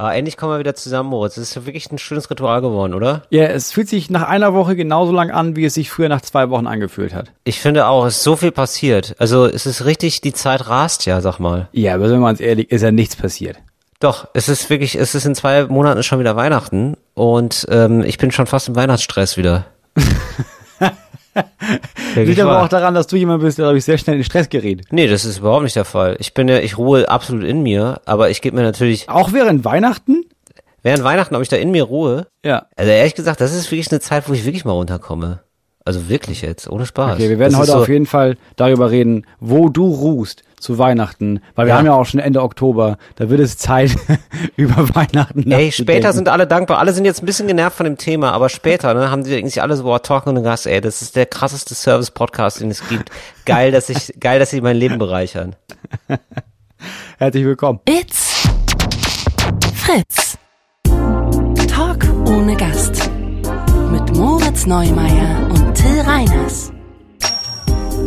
Ah, endlich kommen wir wieder zusammen, Moritz. Das ist wirklich ein schönes Ritual geworden, oder? Ja, es fühlt sich nach einer Woche genauso lang an, wie es sich früher nach zwei Wochen angefühlt hat. Ich finde auch, es ist so viel passiert. Also es ist richtig, die Zeit rast ja, sag mal. Ja, aber sind wir uns ehrlich, ist ja nichts passiert. Doch, es ist wirklich, es ist in zwei Monaten schon wieder Weihnachten und ähm, ich bin schon fast im Weihnachtsstress wieder. Liegt aber auch daran, dass du jemand bist, der, glaube ich, sehr schnell in Stress gerät. Nee, das ist überhaupt nicht der Fall. Ich bin ja, ich ruhe absolut in mir, aber ich gebe mir natürlich, Auch während Weihnachten? während Weihnachten, ob ich da in mir ruhe, Ja. also ehrlich gesagt, das ist wirklich eine Zeit, wo ich wirklich mal runterkomme. Also wirklich jetzt, ohne Spaß. Okay, wir werden das heute so, auf jeden Fall darüber reden, wo du ruhst zu Weihnachten, weil wir Ja. haben ja auch schon Ende Oktober. Da wird es Zeit, über Weihnachten Ey, später sind alle dankbar. Alle sind jetzt ein bisschen genervt von dem Thema, aber später, ne, haben die irgendwie alle so, boah, Talking und Gas, ey, das ist der krasseste Service-Podcast, den es gibt. Geil, dass ich, geil, dass sie mein Leben bereichern. Herzlich willkommen. It's Fritz. Talk ohne Gast. Mit Moritz Neumeier und Till Reiners.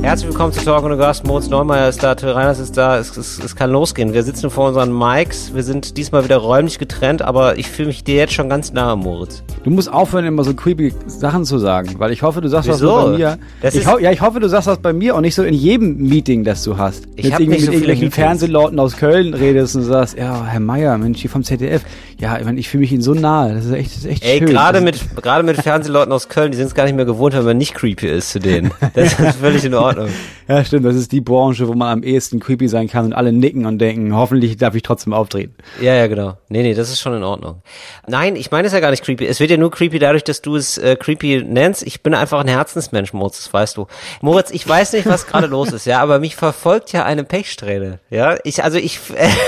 Herzlich willkommen zu Talk und Gast. Moritz Neumeier ist da, Till Reiners ist da. Es, es, es kann losgehen. Wir sitzen vor unseren Mics. Wir sind diesmal wieder räumlich getrennt, aber ich fühle mich dir jetzt schon ganz nahe, Moritz. Du musst aufhören, immer so creepy Sachen zu sagen, weil ich hoffe, du sagst Wieso? was nur bei mir. Das ich ja, ich hoffe, du sagst was bei mir und nicht so in jedem Meeting, das du hast. Ich Jetzt hab irgendwie nicht so mit irgendwelchen Meetings. Fernsehleuten aus Köln redest und sagst, ja, Herr Meier, Mensch, hier vom ZDF. Ja, ich, mein, ich fühle mich Ihnen so nahe. Das ist echt, das ist echt Ey, schön. gerade Das- mit, gerade mit Fernsehleuten aus Köln, die sind es gar nicht mehr gewohnt, wenn man nicht creepy ist zu denen. Das ist völlig in Ordnung. Ja, stimmt. Das ist die Branche, wo man am ehesten creepy sein kann und alle nicken und denken, hoffentlich darf ich trotzdem auftreten. Ja, ja, genau. Nee, nee, das ist schon in Ordnung. Nein, ich meine es ja gar nicht creepy. Es wird ja nur creepy dadurch, dass du es äh, creepy nennst. Ich bin einfach ein Herzensmensch, Moritz, das weißt du. Moritz, ich weiß nicht, was gerade los ist, ja, aber mich verfolgt ja eine Pechsträhne. Ja, ich, also ich,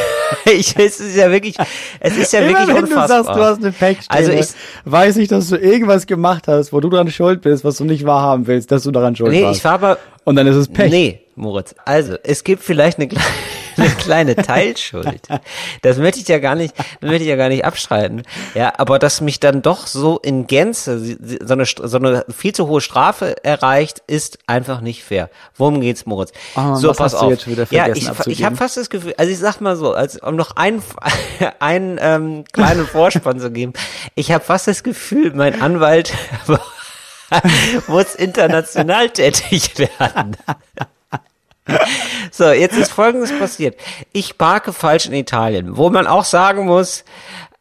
ich, es ist ja wirklich, es ist ja wirklich Immer wenn unfassbar. du sagst, du hast eine Pechstelle, Also ich, weiß ich, dass du irgendwas gemacht hast, wo du dran schuld bist, was du nicht wahrhaben willst, dass du daran schuld nee, warst. ich war aber, und dann ist es Pech. Nee, Moritz. Also, es gibt vielleicht eine, kleine- eine kleine Teilschuld. Das möchte ich ja gar nicht, das möchte ich ja gar nicht abstreiten. Ja, aber dass mich dann doch so in Gänze so eine, so eine viel zu hohe Strafe erreicht, ist einfach nicht fair. Worum geht's, Moritz? Ah, so, was pass auf. ja, ich, ich habe fast das Gefühl, also ich sag mal so, als um noch einen, einen ähm, kleinen Vorspann zu geben, ich habe fast das Gefühl, mein Anwalt muss international tätig werden. So, jetzt ist Folgendes passiert. Ich parke falsch in Italien, wo man auch sagen muss,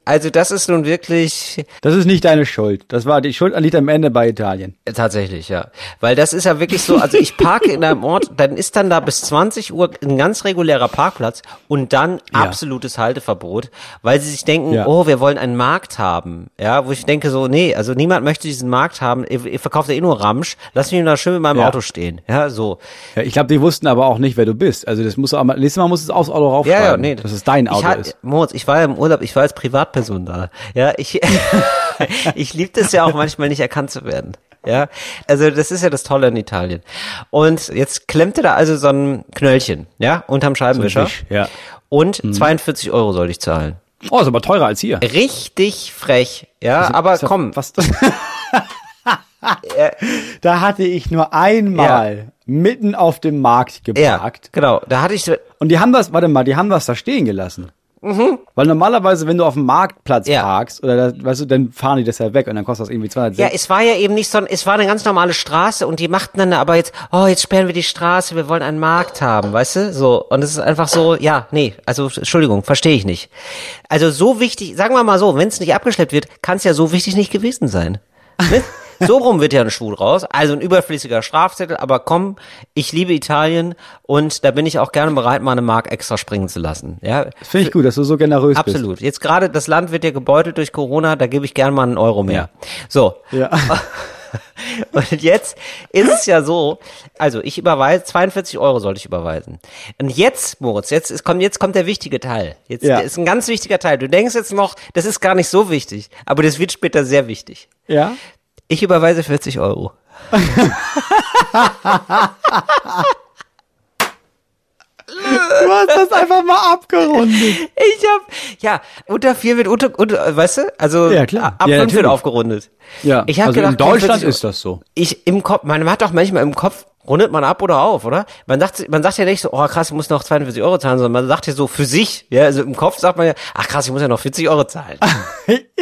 also das ist nun wirklich Das ist nicht deine Schuld. Das war die Schuld liegt am Ende bei Italien. tatsächlich, ja. Weil das ist ja wirklich so, also ich parke in einem Ort, dann ist dann da bis 20 Uhr ein ganz regulärer Parkplatz und dann Ja. absolutes Halteverbot, weil sie sich denken, Ja. oh, wir wollen einen Markt haben. Ja, wo ich denke so, nee, also niemand möchte diesen Markt haben, ihr, ihr verkauft ja eh nur Ramsch, lass mich da schön mit meinem Ja. Auto stehen. Ja, so. Ja, ich glaube, die wussten aber auch nicht, wer du bist. Also das musst du auch mal, nächstes Mal musst du es aufs Auto raufschreiben, Ja, ja, nee. dass es dein Auto ich hat, ist. Moritz, ich war ja im Urlaub, ich war als Privatperson da. Ja, ich, ich liebe das ja auch manchmal nicht erkannt zu werden. Ja, also das ist ja das Tolle in Italien. Und jetzt klemmte da also so ein Knöllchen, ja, unterm Scheibenwischer. Wisch, ja. Und 42 Euro soll ich zahlen. Oh, ist aber teurer als hier. Richtig frech, ja, aber Ist ja komm, Was, da hatte ich nur einmal mitten auf dem Markt ja, geparkt. genau, da hatte ich, so- Und die haben das, warte mal, die haben das da stehen gelassen. Weil normalerweise, wenn du auf dem Marktplatz Mhm. Ja. parkst, oder das, weißt du, dann fahren die das ja weg und dann kostet das irgendwie 200 Ja, es war ja eben nicht so, es war eine ganz normale Straße und die machten dann aber jetzt, oh, jetzt sperren wir die Straße, wir wollen einen Markt haben, weißt du? So, und es ist einfach so, ja, nee, also Entschuldigung, verstehe ich nicht. Also so wichtig, sagen wir mal so, wenn es nicht abgeschleppt wird, kann es ja so wichtig nicht gewesen sein. Ne? So rum wird ja ein Schuh draus, also ein überflüssiger Strafzettel, aber komm, ich liebe Italien und da bin ich auch gerne bereit, mal eine Mark extra springen zu lassen. Ja, finde ich gut, dass du so generös bist. absolut. Jetzt gerade, das Land wird ja gebeutelt durch Corona, da gebe ich gerne mal einen Euro mehr. So, Ja. und jetzt ist es ja so, also ich überweise, 42 Euro sollte ich überweisen. Und jetzt, Moritz, jetzt ist, kommt, jetzt kommt der wichtige Teil. Jetzt Ja. ist ein ganz wichtiger Teil. Du denkst jetzt noch, das ist gar nicht so wichtig, aber das wird später sehr wichtig. Ja? Ich überweise 40 Euro. Du hast das einfach mal abgerundet. Ich hab, ja, unter vier wird unter, unter weißt du, also Ja, klar. ab Ja, fünf wird aufgerundet. Ja, ich hab also gedacht, in Deutschland 40 ist das so. Ich im Kopf, man hat doch manchmal im Kopf, rundet man ab oder auf, oder? Man sagt, man sagt ja nicht so, oh krass, ich muss noch 42 Euro zahlen, sondern man sagt ja so für sich, ja, also im Kopf sagt man ja, ach krass, ich muss ja noch 40 Euro zahlen.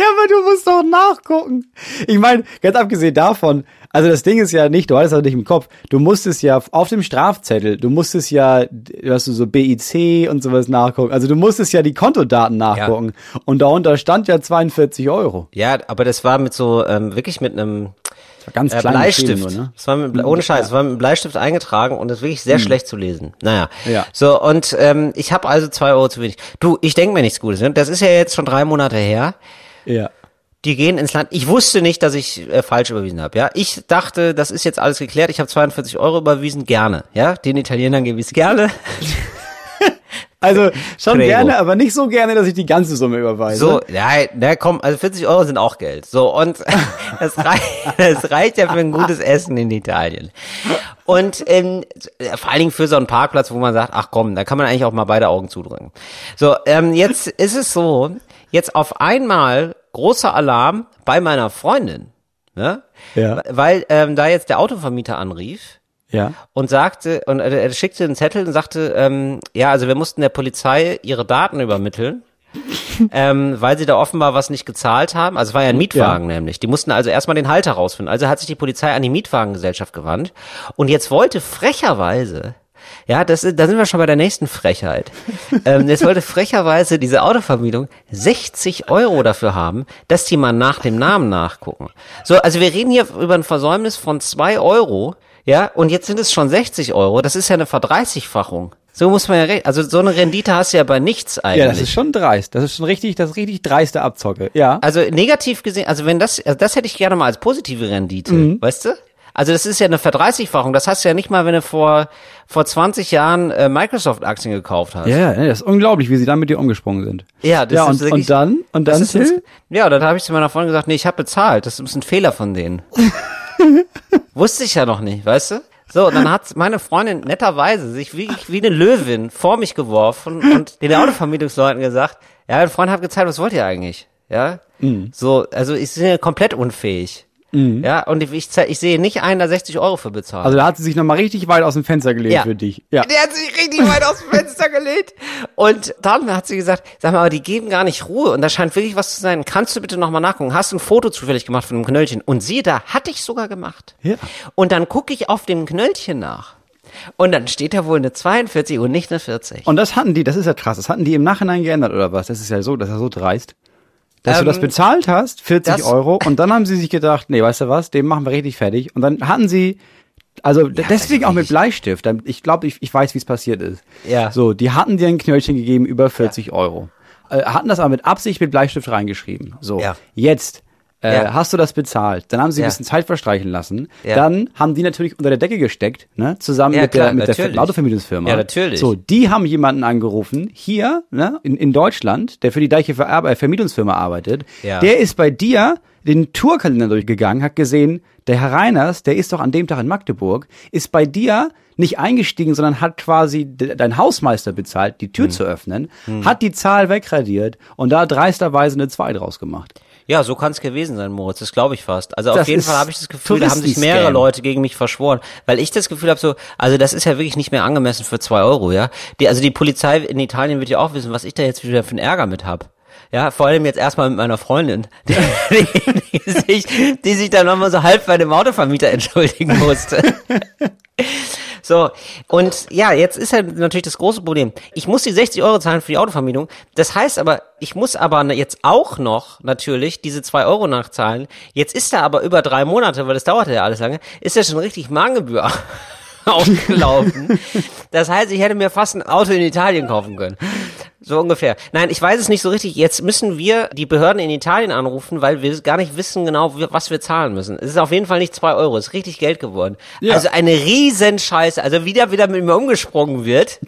Ja, aber du musst doch nachgucken. Ich meine, ganz abgesehen davon, also das Ding ist ja nicht, du hattest das nicht im Kopf, du musstest ja auf dem Strafzettel, du musstest ja, hast du so BIC und sowas nachgucken, also du musstest ja die Kontodaten nachgucken und darunter stand ja 42 Euro. Ja, aber das war mit so, ähm, wirklich mit einem war ganz äh, klein Bleistift. nur, ne? Das war mit, ohne Scheiß, das war mit Bleistift eingetragen und das ist wirklich sehr schlecht zu lesen. Naja. Ja. So, und ähm, ich habe also zwei Euro zu wenig. Du, ich denke mir nichts Gutes. Ne? Das ist ja jetzt schon drei Monate her. Ja. Die gehen ins Land. Ich wusste nicht, dass ich äh, falsch überwiesen habe. Ja, ich dachte, das ist jetzt alles geklärt. Ich habe 42 Euro überwiesen, gerne. Ja, den Italienern gebe ich gerne. Also schon Prego. gerne, aber nicht so gerne, dass ich die ganze Summe überweise. So, ja, na komm, also 40 Euro sind auch Geld. So, und das, reicht, das reicht ja für ein gutes Essen in Italien. Und ähm, vor allen Dingen für so einen Parkplatz, wo man sagt, ach komm, da kann man eigentlich auch mal beide Augen zudrücken. So, ähm, jetzt ist es so, jetzt auf einmal großer Alarm bei meiner Freundin. Ne? Ja. Weil ähm, da jetzt der Autovermieter anrief Ja. und sagte und er schickte einen Zettel und sagte, ähm, ja, also wir mussten der Polizei ihre Daten übermitteln. ähm, weil sie da offenbar was nicht gezahlt haben. Also es war ja ein Mietwagen nämlich. Die mussten also erstmal den Halter rausfinden. Also hat sich die Polizei an die Mietwagengesellschaft gewandt. Und jetzt wollte frecherweise, ja, das, da sind wir schon bei der nächsten Frechheit. ähm, jetzt wollte frecherweise diese Autovermietung 60 Euro dafür haben, dass die mal nach dem Namen nachgucken. So, also wir reden hier über ein Versäumnis von zwei Euro, ja, und jetzt sind es schon 60 Euro. Das ist ja eine Verdreißigfachung. So muss man ja, also so eine Rendite hast du ja bei nichts eigentlich. Ja, das ist schon dreist. Das ist schon richtig, das ist richtig dreiste Abzocke. Ja. Also negativ gesehen, also wenn das, also das hätte ich gerne mal als positive Rendite, Mhm. weißt du? Also das ist ja eine Verdreißigfachung. Das hast du ja nicht mal, wenn du vor vor 20 Jahren äh, Microsoft-Aktien gekauft hast. Ja, ja, das ist unglaublich, wie sie da mit dir umgesprungen sind. Ja, das ja, ist und, wirklich- und dann, und Das dann, ist ja, dann habe ich zu meiner Freundin gesagt, nee, ich habe bezahlt. Das ist ein Fehler von denen. Wusste ich ja noch nicht, weißt du? So, und dann hat meine Freundin netterweise sich wie, wie eine Löwin vor mich geworfen und den Autovermietungsleuten gesagt, ja, mein Freund hat gezahlt, was wollt ihr eigentlich? Ja? Mhm. So, also ich bin ja komplett unfähig. Ja, und ich, ich, sehe nicht einen, da 60 Euro für bezahlt. Also da hat sie sich nochmal richtig weit aus dem Fenster gelegt Ja. für dich. Ja. Der hat sich richtig weit aus dem Fenster gelegt. Und dann hat sie gesagt, sag mal, aber die geben gar nicht Ruhe und da scheint wirklich was zu sein. Kannst du bitte nochmal nachgucken? Hast du ein Foto zufällig gemacht von einem Knöllchen? Und siehe da, hatte ich sogar gemacht. Ja. Und dann gucke ich auf dem Knöllchen nach. Und dann steht da wohl eine 42 und nicht eine 40. Und das hatten die, das ist ja krass, das hatten die im Nachhinein geändert oder was? Das ist ja so, das ist ja so dreist. Dass du Ähm, das bezahlt hast, 40 das- Euro, und dann haben sie sich gedacht, nee, weißt du was, dem machen wir richtig fertig. Und dann hatten sie, also deswegen auch mit Bleistift, ich glaube, ich, ich weiß, wie es passiert ist. Ja. So, die hatten dir ein Knöllchen gegeben über 40 Euro. Äh, hatten das aber mit Absicht mit Bleistift reingeschrieben. So, Ja. jetzt. Äh, Ja. Hast du das bezahlt? Dann haben sie ein Ja. bisschen Zeit verstreichen lassen. Ja. Dann haben die natürlich unter der Decke gesteckt, ne? Zusammen mit klar, der mit natürlich. der Autovermietungsfirma. Ja, natürlich. So, die haben jemanden angerufen, hier, ne, in, in Deutschland, der für die gleiche Ver äh, Vermietungsfirma arbeitet. Ja. Der ist bei dir den Tourkalender durchgegangen, hat gesehen, der Herr Reiners, der ist doch an dem Tag in Magdeburg, ist bei dir nicht eingestiegen, sondern hat quasi de- dein Hausmeister bezahlt, die Tür Hm. zu öffnen, hat die Zahl wegradiert und da dreisterweise eine 2 draus gemacht. Ja, so kann es gewesen sein, Moritz. Das glaube ich fast. Also Das auf jeden Fall habe ich das Gefühl, da haben sich mehrere Leute gegen mich verschworen, weil ich das Gefühl habe, so, also das ist ja wirklich nicht mehr angemessen für zwei Euro, ja. Die, also die Polizei in Italien wird ja auch wissen, was ich da jetzt wieder für einen Ärger mit hab. Ja, vor allem jetzt erstmal mit meiner Freundin, die, die, die sich, die sich dann nochmal so halb bei dem Autovermieter entschuldigen musste. So, und ja, jetzt ist halt natürlich das große Problem. Ich muss die 60 Euro zahlen für die Autovermietung. Das heißt aber, ich muss aber jetzt auch noch natürlich diese 2 Euro nachzahlen. Jetzt ist da aber über drei Monate, weil das dauerte ja alles lange, ist ja schon richtig Mahngebühr aufgelaufen. Das heißt, ich hätte mir fast ein Auto in Italien kaufen können. So ungefähr. Nein, ich weiß es nicht so richtig. Jetzt müssen wir die Behörden in Italien anrufen, weil wir gar nicht wissen genau, was wir zahlen müssen. Es ist auf jeden Fall nicht zwei Euro, es ist richtig Geld geworden. Ja. Also eine Riesenscheiße. Also wieder wieder mit mir umgesprungen wird.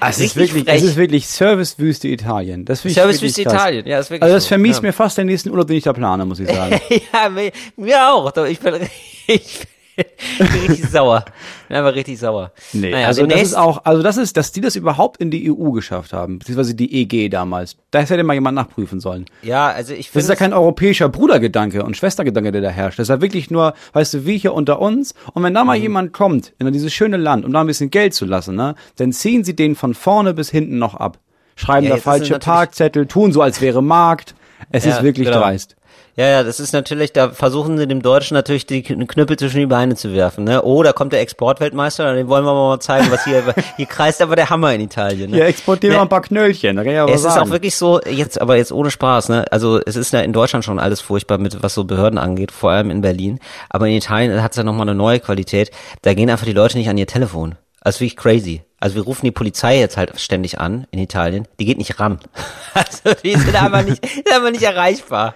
Es ist wirklich, frech. es ist wirklich Servicewüste Italien. Das Servicewüste. Italien, ja, ist wirklich Also das so, vermisst ja. mir fast den nächsten Urlaub, den ich da plane, muss ich sagen. ja, mir, mir auch. Ich bin, ich, richtig sauer. Bin einfach richtig sauer. Nee, Naja, also das ist auch, also das ist, dass die das überhaupt in die EU geschafft haben, beziehungsweise die EG damals. Das hätte mal jemand nachprüfen sollen. Ja, also ich Das finde. ist ja kein europäischer Brudergedanke und Schwestergedanke, der da herrscht. Das ist ja wirklich nur, weißt du, wie hier unter uns. Und wenn da Mhm. mal jemand kommt in dieses schöne Land, um da ein bisschen Geld zu lassen, ne, dann ziehen sie den von vorne bis hinten noch ab. Schreiben Ja, da falsche Parkzettel, tun so, als wäre Markt. Es Ja, ist wirklich genau. dreist. Ja, ja, das ist natürlich, da versuchen sie dem Deutschen natürlich die Kn- Knüppel zwischen die Beine zu werfen. Ne? Oh, da kommt der Exportweltmeister, den wollen wir mal zeigen, was hier, hier kreist aber der Hammer in Italien. Ne? Ja, exportieren Ne? wir ein paar Knöllchen, da kann ich aber Es ist sagen. auch wirklich so, jetzt, aber jetzt ohne Spaß, ne? Also es ist ja in Deutschland schon alles furchtbar mit, was so Behörden angeht, vor allem in Berlin. Aber in Italien hat es ja nochmal eine neue Qualität. Da gehen einfach die Leute nicht an ihr Telefon. Also wirklich crazy. Also wir rufen die Polizei jetzt halt ständig an in Italien. Die geht nicht ran. Also die sind einfach nicht, sind einfach nicht erreichbar.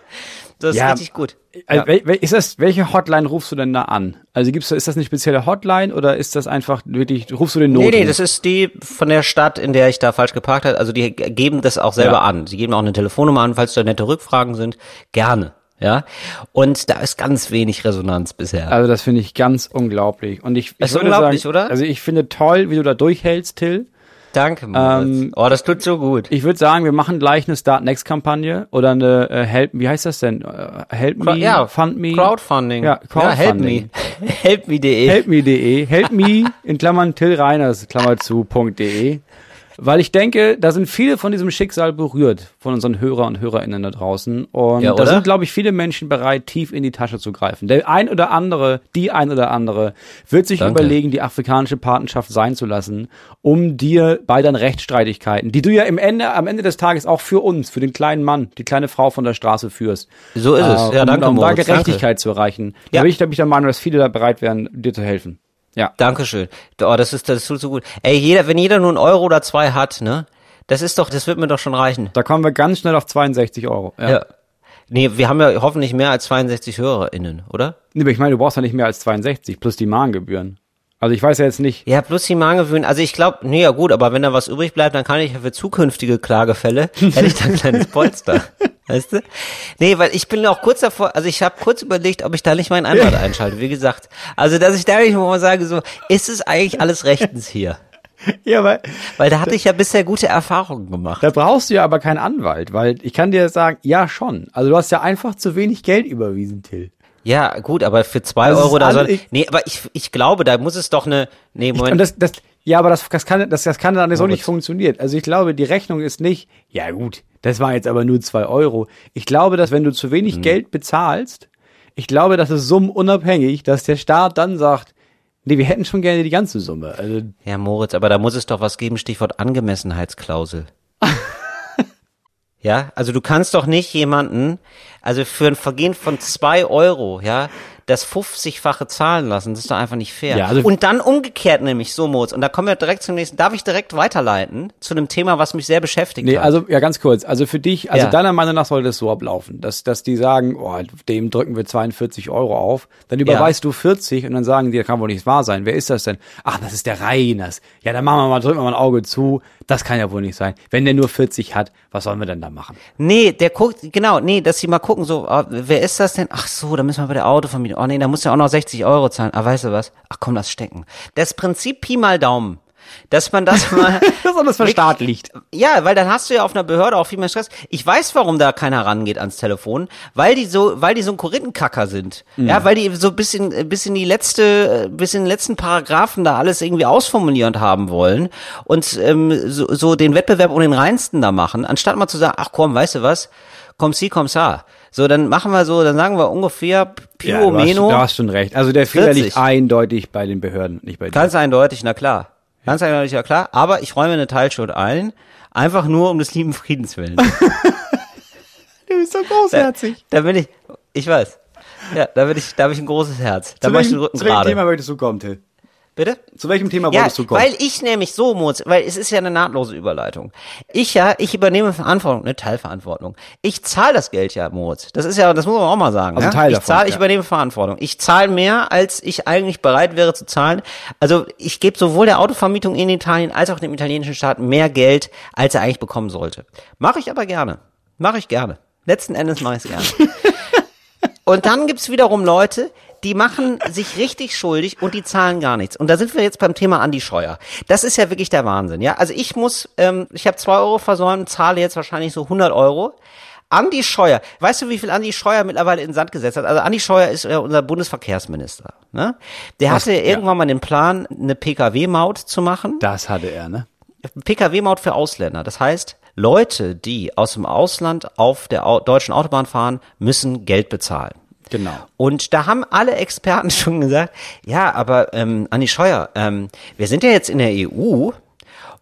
Das ist Ja, richtig gut. Also, wel- wel- ist das, welche Hotline rufst du denn da an? Also gibt's, ist das eine spezielle Hotline oder ist das einfach wirklich, rufst du den Nee, Notruf? nee, das ist die von der Stadt, in der ich da falsch geparkt habe. Also die geben das auch selber Ja. an. Sie geben auch eine Telefonnummer an, falls da nette Rückfragen sind. Gerne. Ja. Und da ist ganz wenig Resonanz bisher. Also das finde ich ganz unglaublich. Und ich, ich ist unglaublich, sagen, oder? Also ich finde toll, wie du da durchhältst, Till. Danke, Moritz. ähm, oh, das tut so gut. Ich würde sagen, wir machen gleich eine Start Next Kampagne oder eine äh, Help, wie heißt das denn? Äh, Help me, ja, Fund me, Crowdfunding. Ja, Crowdfunding. Ja, help me. Helpme.de. helpme.de, help me in Klammern Till Reiners, Klammer zu.de. Weil ich denke, da sind viele von diesem Schicksal berührt, von unseren Hörer und Hörerinnen da draußen. Und Ja, da sind, glaube ich, viele Menschen bereit, tief in die Tasche zu greifen. Der ein oder andere, die ein oder andere, wird sich Danke. überlegen, die afrikanische Patenschaft sein zu lassen, um dir bei deinen Rechtsstreitigkeiten, die du ja im Ende, am Ende des Tages auch für uns, für den kleinen Mann, die kleine Frau von der Straße führst. So ist es. Ja, um, danke, um da. Gerechtigkeit zu erreichen. Da Ja. bin ich, bin ich der Meinung, dass viele da bereit wären, dir zu helfen. Ja. Dankeschön. Oh, das ist, das tut so gut. Ey, jeder, wenn jeder nur einen Euro oder zwei hat, ne? Das ist doch, das wird mir doch schon reichen. Da kommen wir ganz schnell auf 62 Euro. Ja. Ja. Nee, wir haben ja hoffentlich mehr als 62 HörerInnen, oder? Nee, aber ich meine, du brauchst ja nicht mehr als 62 plus die Mahngebühren. Also ich weiß ja jetzt nicht. Ja, plus die Mahngebühren. Also ich glaube, nee, ja gut, aber wenn da was übrig bleibt, dann kann ich ja für zukünftige Klagefälle, hätte ich da ein kleines Polster. Weißt du? Nee, weil ich bin auch kurz davor, also ich habe kurz überlegt, ob ich da nicht meinen Anwalt einschalte, wie gesagt. Also, dass ich da nicht mal sage, so, ist es eigentlich alles rechtens hier? Ja, weil Weil da hatte ich ja bisher gute Erfahrungen gemacht. da brauchst du ja aber keinen Anwalt, weil ich kann dir sagen, ja schon. Also du hast ja einfach zu wenig Geld überwiesen, Till. Ja, gut, aber für zwei Das Euro soll, ich- nee, aber ich, ich glaube, da muss es doch eine, nee, Und Moment. das, das, ja, aber das, das kann, das, das kann dann so nicht funktionieren. Also ich glaube, die Rechnung ist nicht, ja gut, das war jetzt aber nur zwei Euro. Ich glaube, dass wenn du zu Mhm. wenig Geld bezahlst, ich glaube, das ist summenunabhängig, dass der Staat dann sagt, nee, wir hätten schon gerne die ganze Summe. Also Ja, Moritz, aber da muss es doch was geben, Stichwort Angemessenheitsklausel. ja, also du kannst doch nicht jemanden, also für ein Vergehen von zwei Euro, ja, das 50-fache zahlen lassen, das ist doch einfach nicht fair. Ja, also- und dann umgekehrt nämlich, so Moritz, und da kommen wir direkt zum nächsten, darf ich direkt weiterleiten zu einem Thema, was mich sehr beschäftigt Nee, hat? also ja, ganz kurz. Also für dich, also Ja. deiner Meinung nach sollte es so ablaufen, dass, dass die sagen, oh, dem drücken wir 42 Euro auf, dann überweist du 40 und dann sagen die, das kann wohl nicht wahr sein. Wer ist das denn? Ach, das ist der Reiners. Ja, dann machen wir mal, drücken wir mal ein Auge zu. Das kann ja wohl nicht sein. Wenn der nur 40 hat, was sollen wir denn da machen? Nee, der guckt, genau, nee, dass sie mal gucken, so, ah, wer ist das denn? Ach so, da müssen wir bei der Autovermietung. Oh nee, da muss ja auch noch 60 Euro zahlen. Ah, weißt du was? Ach komm, lass stecken. Das Prinzip Pi mal Daumen. Dass man das mal, Das ist alles verstaatlicht. ja, weil dann hast du ja auf einer Behörde auch viel mehr Stress. Ich weiß, warum da keiner rangeht ans Telefon, weil die so, weil die so ein Korinthenkacker sind. Ja, weil die so bis in, bis in die letzte, bis in den letzten Paragraphen da alles irgendwie ausformulierend haben wollen und ähm, so, so den Wettbewerb um den Reinsten da machen, anstatt mal zu sagen, ach komm, weißt du was, komm si, komm sa. So, dann machen wir so, dann sagen wir ungefähr Pio du, hast, Meno. du hast schon recht. Also der Fehler 40. liegt eindeutig bei den Behörden, nicht bei dir. Ganz eindeutig, na klar. Ganz eindeutig, ja klar. Aber ich räume eine Teilschuld ein. Einfach nur um des lieben Friedens willen. Du bist so großherzig. Da bin ich, ich weiß. Ja, da bin ich, da habe ich ein großes Herz. Da mache ich den Rücken zu welchem gerade. Thema möchtest du kommen, Till? Bitte? Zu welchem Thema Ja, wolltest du kommen? weil ich nämlich so muss, weil es ist ja eine nahtlose Überleitung. Ich ja, ich übernehme Verantwortung, eine Teilverantwortung. Ich zahle das Geld ja, Moritz. Das ist ja, das muss man auch mal sagen. Also ja? Teil ich davon, zahle, ich ja. übernehme Verantwortung. Ich zahle mehr, als ich eigentlich bereit wäre zu zahlen. Also ich gebe sowohl der Autovermietung in Italien als auch dem italienischen Staat mehr Geld, als er eigentlich bekommen sollte. Mache ich aber gerne. Mache ich gerne. Letzten Endes mache ich es gerne. Und dann gibt's wiederum Leute, die machen sich richtig schuldig und die zahlen gar nichts. Und da sind wir jetzt beim Thema Andi Scheuer. Das ist ja wirklich der Wahnsinn, ja. Also ich muss, ähm, ich habe zwei Euro versäumt, zahle jetzt wahrscheinlich so 100 Euro. Andi Scheuer, weißt du, wie viel Andi Scheuer mittlerweile in den Sand gesetzt hat? Also Andi Scheuer ist äh, unser Bundesverkehrsminister. Ne? Der hatte Ja. irgendwann mal den Plan, eine Pkw-Maut zu machen. Das hatte er, ne? Pkw-Maut für Ausländer. Das heißt, Leute, die aus dem Ausland auf der au deutschen Autobahn fahren, müssen Geld bezahlen. Genau. Und da haben alle Experten schon gesagt, ja, aber ähm, Andi Scheuer, ähm, wir sind ja jetzt in der EU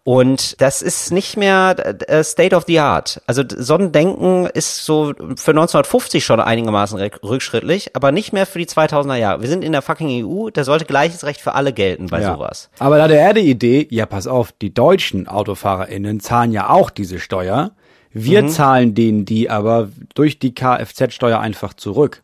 und das ist nicht mehr äh, State of the Art. Also so ein Denken ist so für 1950 schon einigermaßen rück- rückschrittlich, aber nicht mehr für die 2000er Jahre. Wir sind in der fucking EU, da sollte gleiches Recht für alle gelten bei sowas. Aber da hatte er die Idee, ja, pass auf, die deutschen AutofahrerInnen zahlen ja auch diese Steuer. Wir Mhm. zahlen denen die aber durch die Kfz-Steuer einfach zurück.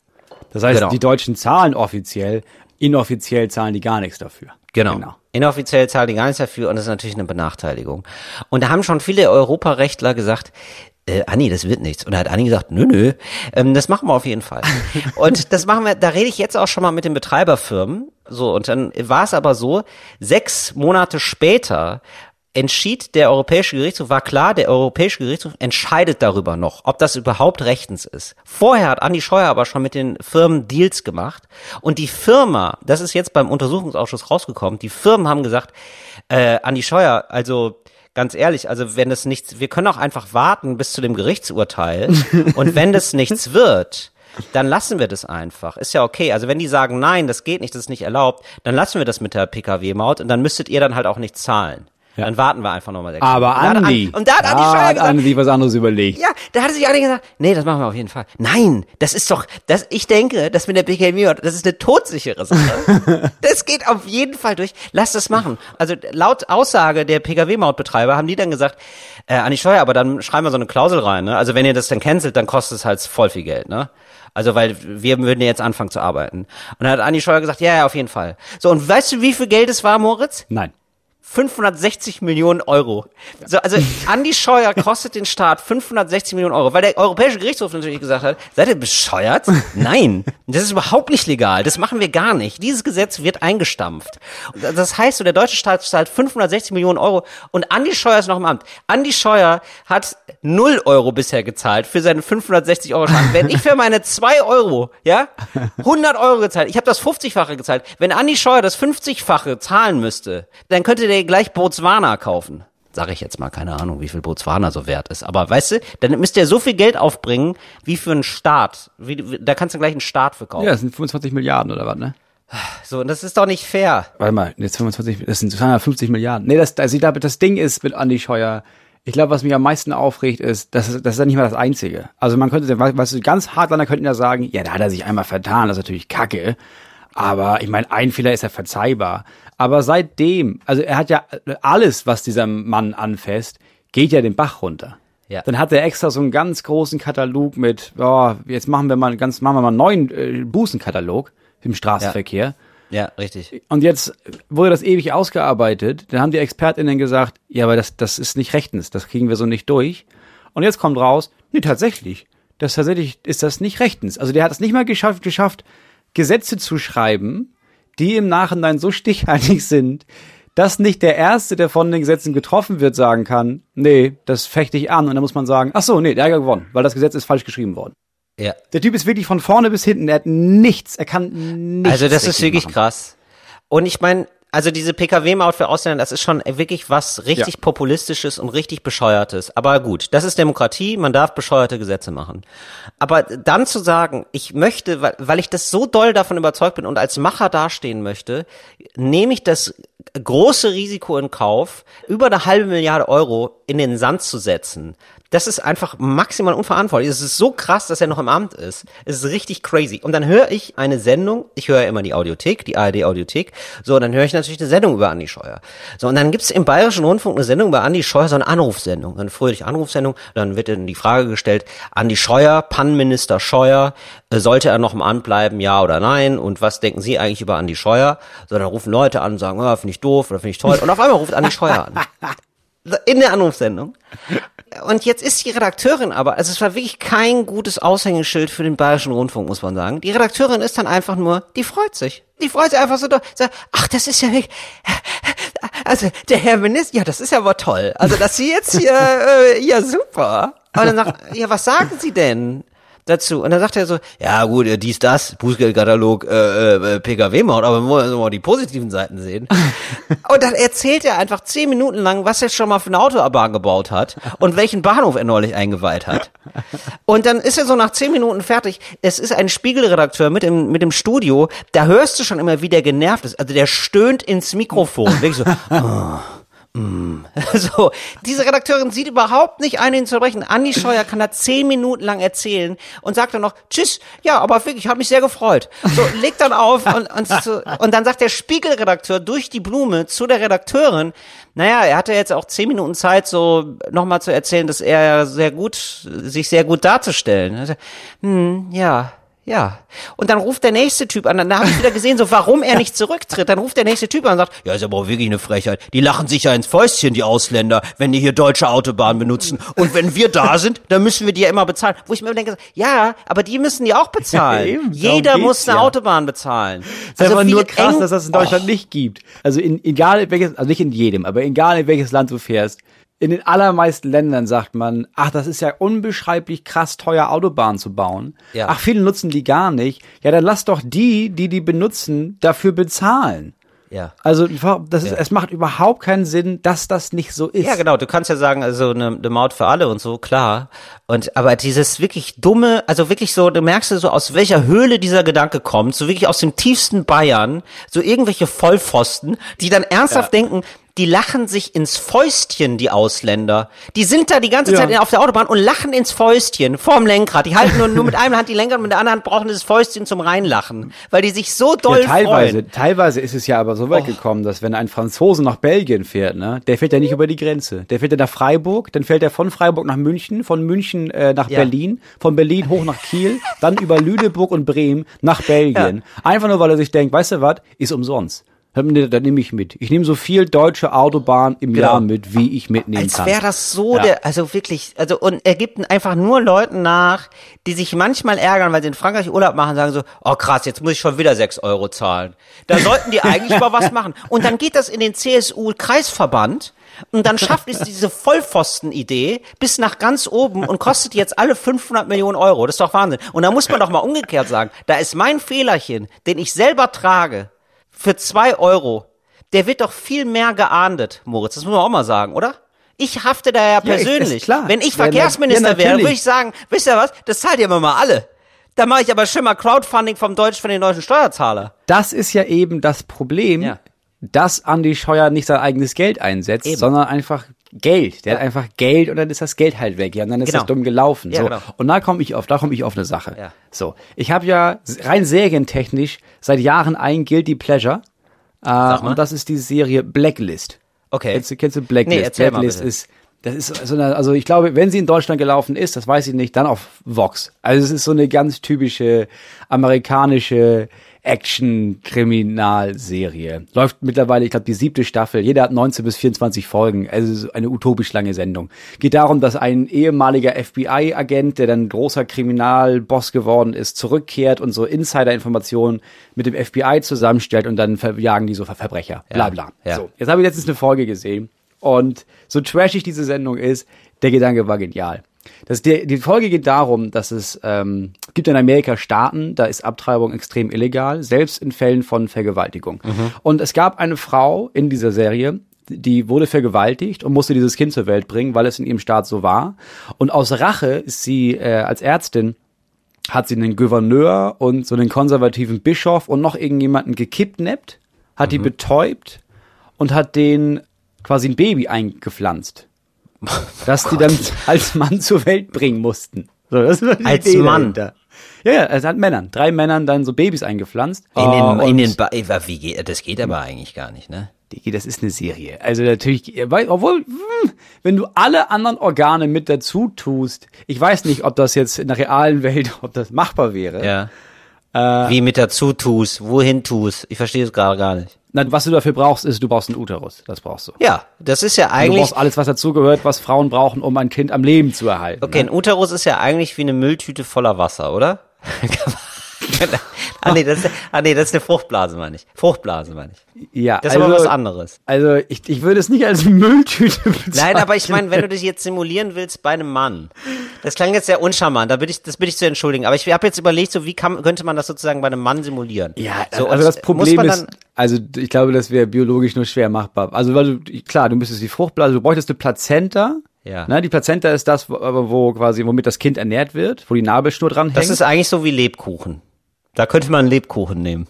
Das heißt, Genau. die Deutschen zahlen offiziell, inoffiziell zahlen die gar nichts dafür. Genau. Inoffiziell zahlen die gar nichts dafür und das ist natürlich eine Benachteiligung. Und da haben schon viele Europarechtler gesagt, äh, Anni, das wird nichts. Und da hat Anni gesagt, nö, nö, ähm, das machen wir auf jeden Fall. und das machen wir, da rede ich jetzt auch schon mal mit den Betreiberfirmen. So, und dann war es aber so, sechs Monate später entschied der Europäische Gerichtshof, war klar, der Europäische Gerichtshof entscheidet darüber noch, ob das überhaupt rechtens ist. Vorher hat Andi Scheuer aber schon mit den Firmen Deals gemacht und die Firma, das ist jetzt beim Untersuchungsausschuss rausgekommen, die Firmen haben gesagt, äh, Andi Scheuer, also ganz ehrlich, also wenn das nichts, wir können auch einfach warten bis zu dem Gerichtsurteil und wenn das nichts wird, dann lassen wir das einfach. Ist ja okay. Also wenn die sagen, nein, das geht nicht, das ist nicht erlaubt, dann lassen wir das mit der Pkw-Maut und dann müsstet ihr dann halt auch nichts zahlen. Dann warten wir einfach nochmal sechs Aber Monate. Und da hat Andi, Andi- Und da hat Andi Scheuer hat gesagt, Andi was anderes überlegt. ja, da hatte sich Andi gesagt, nee, das machen wir auf jeden Fall. Nein, das ist doch, das, ich denke, das mit der PKW, das ist eine todsichere Sache. das geht auf jeden Fall durch. Lass das machen. Also laut Aussage der PKW-Mautbetreiber haben die dann gesagt, äh, Andi Scheuer, aber dann schreiben wir so eine Klausel rein, ne? Also wenn ihr das dann cancelt, dann kostet es halt voll viel Geld, ne? Also weil wir würden ja jetzt anfangen zu arbeiten. Und dann hat Andi Scheuer gesagt, ja, ja, auf jeden Fall. So, und weißt du, wie viel Geld es war, Moritz? Nein. 560 Millionen Euro. So, also Andi Scheuer kostet den Staat 560 Millionen Euro, weil der Europäische Gerichtshof natürlich gesagt hat, seid ihr bescheuert? Nein, das ist überhaupt nicht legal. Das machen wir gar nicht. Dieses Gesetz wird eingestampft. Das heißt, so der deutsche Staat zahlt 560 Millionen Euro und Andi Scheuer ist noch im Amt. Andi Scheuer hat 0 Euro bisher gezahlt für seinen 560 Euro Schaden. Wenn ich für meine 2 Euro, ja, 100 Euro gezahlt, ich habe das 50-fache gezahlt. Wenn Andi Scheuer das 50-fache zahlen müsste, dann könnte der gleich Botswana kaufen. Sag ich jetzt mal, keine Ahnung, wie viel Botswana so wert ist. Aber weißt du, dann müsste er so viel Geld aufbringen, wie für einen Staat. Wie, da kannst du gleich einen Staat für kaufen. Ja, das sind 25 Milliarden oder was, ne? So, und das ist doch nicht fair. Warte mal, jetzt 25, das sind 250 Milliarden. Nee, das, also ich glaube, das Ding ist mit Andi Scheuer, ich glaube, was mich am meisten aufregt, ist, das ist, das ist ja nicht mal das Einzige. Also man könnte, weißt du, ganz Hardliner könnten ja sagen, ja, da hat er sich einmal vertan, das ist natürlich kacke. Aber ich meine, ein Fehler ist ja verzeihbar. Aber seitdem, also er hat ja alles, was dieser Mann anfasst, geht ja den Bach runter. Ja. Dann hat er extra so einen ganz großen Katalog mit, oh, jetzt machen wir mal ganz, machen wir mal einen neuen äh, Bußenkatalog im Straßenverkehr. Ja, richtig. Und jetzt wurde das ewig ausgearbeitet. Dann haben die ExpertInnen gesagt, ja, aber das, das ist nicht rechtens, das kriegen wir so nicht durch. Und jetzt kommt raus, nee, tatsächlich, das tatsächlich ist das nicht rechtens. Also der hat es nicht mal geschafft, geschafft, Gesetze zu schreiben, die im Nachhinein so stichhaltig sind, dass nicht der Erste, der von den Gesetzen getroffen wird, sagen kann, nee, das fechte ich an. Und dann muss man sagen, ach so, nee, der hat ja gewonnen, weil das Gesetz ist falsch geschrieben worden. Ja. Der Typ ist wirklich von vorne bis hinten, er hat nichts, er kann nichts Also das ist wirklich machen. krass. Und ich meine, also diese PKW-Maut für Ausländer, das ist schon wirklich was richtig Ja. populistisches und richtig bescheuertes. Aber gut, das ist Demokratie, man darf bescheuerte Gesetze machen. Aber dann zu sagen, ich möchte, weil, weil ich das so doll davon überzeugt bin und als Macher dastehen möchte, nehme ich das große Risiko in Kauf, über eine halbe Milliarde Euro in den Sand zu setzen. Das ist einfach maximal unverantwortlich. Es ist so krass, dass er noch im Amt ist. Es ist richtig crazy. Und dann höre ich eine Sendung, ich höre ja immer die Audiothek, die ARD-Audiothek, so, und dann höre ich natürlich eine Sendung über Andi Scheuer. So, und dann gibt's im Bayerischen Rundfunk eine Sendung über Andi Scheuer, so eine Anrufsendung, eine fröhliche Anrufsendung, dann wird dann die Frage gestellt, Andi Scheuer, Pannenminister Scheuer, äh, sollte er noch im Amt bleiben, ja oder nein? Und was denken Sie eigentlich über Andi Scheuer? So, dann rufen Leute an und sagen, ah, finde ich doof oder finde ich toll. Und auf einmal ruft Andi Scheuer an. In der Anrufsendung. Und jetzt ist die Redakteurin aber, also es war wirklich kein gutes Aushängeschild für den Bayerischen Rundfunk, muss man sagen. Die Redakteurin ist dann einfach nur, die freut sich. Die freut sich einfach so, sagt, ach, das ist ja wirklich, also der Herr Minister, ja, das ist ja aber toll. Also dass Sie jetzt hier, äh, ja super. Aber dann sagt, ja, was sagen Sie denn? Dazu. Und dann sagt er so, ja gut, äh, dies, das, Bußgeldkatalog, äh, äh, PKW-Maut, aber wir wollen mal die positiven Seiten sehen. und dann erzählt er einfach zehn Minuten lang, was er schon mal für eine Autobahn gebaut hat und welchen Bahnhof er neulich eingeweiht hat. Und dann ist er so nach zehn Minuten fertig. Es ist ein Spiegelredakteur mit dem, mit dem Studio, da hörst du schon immer, wie der genervt ist. Also der stöhnt ins Mikrofon. Wirklich so, oh. Mm. So, diese Redakteurin sieht überhaupt nicht ein, ihn zu brechen. Andi Scheuer kann da zehn Minuten lang erzählen und sagt dann noch, tschüss, ja, aber wirklich, ich habe mich sehr gefreut. So, legt dann auf und, und, so, und dann sagt der Spiegelredakteur durch die Blume zu der Redakteurin, naja, er hatte jetzt auch zehn Minuten Zeit, so nochmal zu erzählen, dass er sehr gut, sich sehr gut darzustellen. Hm, ja, ja. Und dann ruft der nächste Typ an. Dann habe ich wieder gesehen, so warum er nicht zurücktritt. Dann ruft der nächste Typ an und sagt, ja, ist aber auch wirklich eine Frechheit. Die lachen sich ja ins Fäustchen, die Ausländer, wenn die hier deutsche Autobahnen benutzen. Und wenn wir da sind, dann müssen wir die ja immer bezahlen. Wo ich mir denke, ja, aber die müssen die auch bezahlen. Ja, eben, Jeder muss eine ja. Autobahn bezahlen. Es ist also einfach nur krass, dass das in Deutschland oh. nicht gibt. Also in, egal in welches, also nicht in jedem, aber egal in welches Land du fährst, in den allermeisten Ländern sagt man, ach, das ist ja unbeschreiblich krass teuer, Autobahnen zu bauen. Ja. Ach, viele nutzen die gar nicht. Ja, dann lass doch die, die die benutzen, dafür bezahlen. Ja. Also das ist, ja. es macht überhaupt keinen Sinn, dass das nicht so ist. Ja, genau. Du kannst ja sagen, also eine, eine Maut für alle und so, klar. Und aber dieses wirklich dumme, also wirklich so, du merkst so aus welcher Höhle dieser Gedanke kommt, so wirklich aus dem tiefsten Bayern, so irgendwelche Vollpfosten, die dann ernsthaft ja. denken, die lachen sich ins Fäustchen, die Ausländer. Die sind da die ganze Zeit ja. auf der Autobahn und lachen ins Fäustchen vorm Lenkrad. Die halten nur, nur mit einer Hand die Lenkrad und mit der anderen Hand brauchen das Fäustchen zum Reinlachen, weil die sich so doll ja, teilweise, freuen. Teilweise ist es ja aber so weit oh. gekommen, dass wenn ein Franzose nach Belgien fährt, ne, der fährt ja nicht über die Grenze. Der fährt ja nach Freiburg, dann fährt er von Freiburg nach München, von München äh, nach ja. Berlin, von Berlin hoch nach Kiel, dann über Lüneburg und Bremen nach Belgien. Einfach nur, weil er sich denkt, weißt du was, ist umsonst. Da nehme ich mit. Ich nehme so viel deutsche Autobahn im genau. Jahr mit, wie ich mitnehmen Als kann. Als wäre das so ja. der, also wirklich, also und er gibt einfach nur Leuten nach, die sich manchmal ärgern, weil sie in Frankreich Urlaub machen, sagen so, oh krass, jetzt muss ich schon wieder sechs Euro zahlen. Da sollten die eigentlich mal was machen. Und dann geht das in den CSU-Kreisverband und dann schafft es diese Vollpfosten-Idee bis nach ganz oben und kostet jetzt alle 500 Millionen Euro. Das ist doch Wahnsinn. Und da muss man doch mal umgekehrt sagen, da ist mein Fehlerchen, den ich selber trage, für zwei Euro, der wird doch viel mehr geahndet, Moritz. Das muss man auch mal sagen, oder? Ich hafte da ja persönlich. Ja, Wenn ich Verkehrsminister ja, wäre, würde ich sagen, wisst ihr was, das zahlt ihr immer mal alle. Da mache ich aber schon mal Crowdfunding vom Deutsch, von den deutschen Steuerzahler. Das ist ja eben das Problem, ja. dass Andi Scheuer nicht sein eigenes Geld einsetzt, eben. sondern einfach Geld. Der ja. hat einfach Geld und dann ist das Geld halt weg. Ja, und dann ist genau. das dumm gelaufen. Ja, so. Genau. Und da komme ich auf, da komme ich auf eine Sache. Ja. So, ich habe ja rein serientechnisch seit Jahren ein Guilty Pleasure. Äh, und das ist die Serie Blacklist. Okay. Kennst du, kennst du Blacklist? Nee, Blacklist ist das ist so eine, also ich glaube, wenn sie in Deutschland gelaufen ist, das weiß ich nicht, dann auf Vox. Also es ist so eine ganz typische amerikanische Action-Kriminalserie. Läuft mittlerweile, ich glaube, die siebte Staffel. Jeder hat 19 bis 24 Folgen. Also eine utopisch lange Sendung. Geht darum, dass ein ehemaliger FBI-Agent, der dann großer Kriminalboss geworden ist, zurückkehrt und so Insider-Informationen mit dem FBI zusammenstellt und dann verjagen die so Verbrecher. Bla bla. Ja, ja. So, jetzt habe ich letztens eine Folge gesehen. Und so trashig diese Sendung ist, der Gedanke war genial. Das, die, die Folge geht darum, dass es ähm, gibt in Amerika Staaten, da ist Abtreibung extrem illegal, selbst in Fällen von Vergewaltigung. Mhm. Und es gab eine Frau in dieser Serie, die wurde vergewaltigt und musste dieses Kind zur Welt bringen, weil es in ihrem Staat so war. Und aus Rache ist sie äh, als Ärztin hat sie einen Gouverneur und so einen konservativen Bischof und noch irgendjemanden gekidnappt, hat mhm. die betäubt und hat den quasi ein Baby eingepflanzt dass die dann als Mann zur Welt bringen mussten. So, das war die als Idee Mann. Dahinter. Ja, ja, es hat Männern, drei Männern dann so Babys eingepflanzt. In den, oh, in den ba wie geht, das geht aber eigentlich gar nicht, ne? Digi, das ist eine Serie. Also natürlich, obwohl, hm, wenn du alle anderen Organe mit dazu tust, ich weiß nicht, ob das jetzt in der realen Welt, ob das machbar wäre. Ja. Wie mit dazu tust, wohin tust. Ich verstehe es gerade gar nicht. Na, was du dafür brauchst, ist, du brauchst einen Uterus. Das brauchst du. Ja, das ist ja Du eigentlich. brauchst alles, was dazugehört, was Frauen brauchen, um ein Kind am Leben zu erhalten. Okay, ein Uterus ist ja eigentlich wie eine Mülltüte voller Wasser, oder? ah, nee, das ist, ah, nee, das ist eine Fruchtblase, meine ich. Fruchtblase, meine ich. Ja, Das ist aber was anderes. Also ich, ich würde es nicht als Mülltüte bezeichnen. Nein, aber ich meine, wenn du dich jetzt simulieren willst bei einem Mann, das klang jetzt sehr uncharmant, da bitte ich, das bitte ich zu entschuldigen. Aber ich habe jetzt überlegt, so wie kann, könnte man das sozusagen bei einem Mann simulieren? Ja, so, also das Problem ist, also ich glaube, das wäre biologisch nur schwer machbar. Also weil du, klar, du müsstest die Fruchtblase, du bräuchtest eine Plazenta. Ja. Ne, die Plazenta ist das, wo, aber wo quasi, womit das Kind ernährt wird, wo die Nabelschnur dran hängt. das ist eigentlich so wie Lebkuchen. Da könnte man einen Lebkuchen nehmen.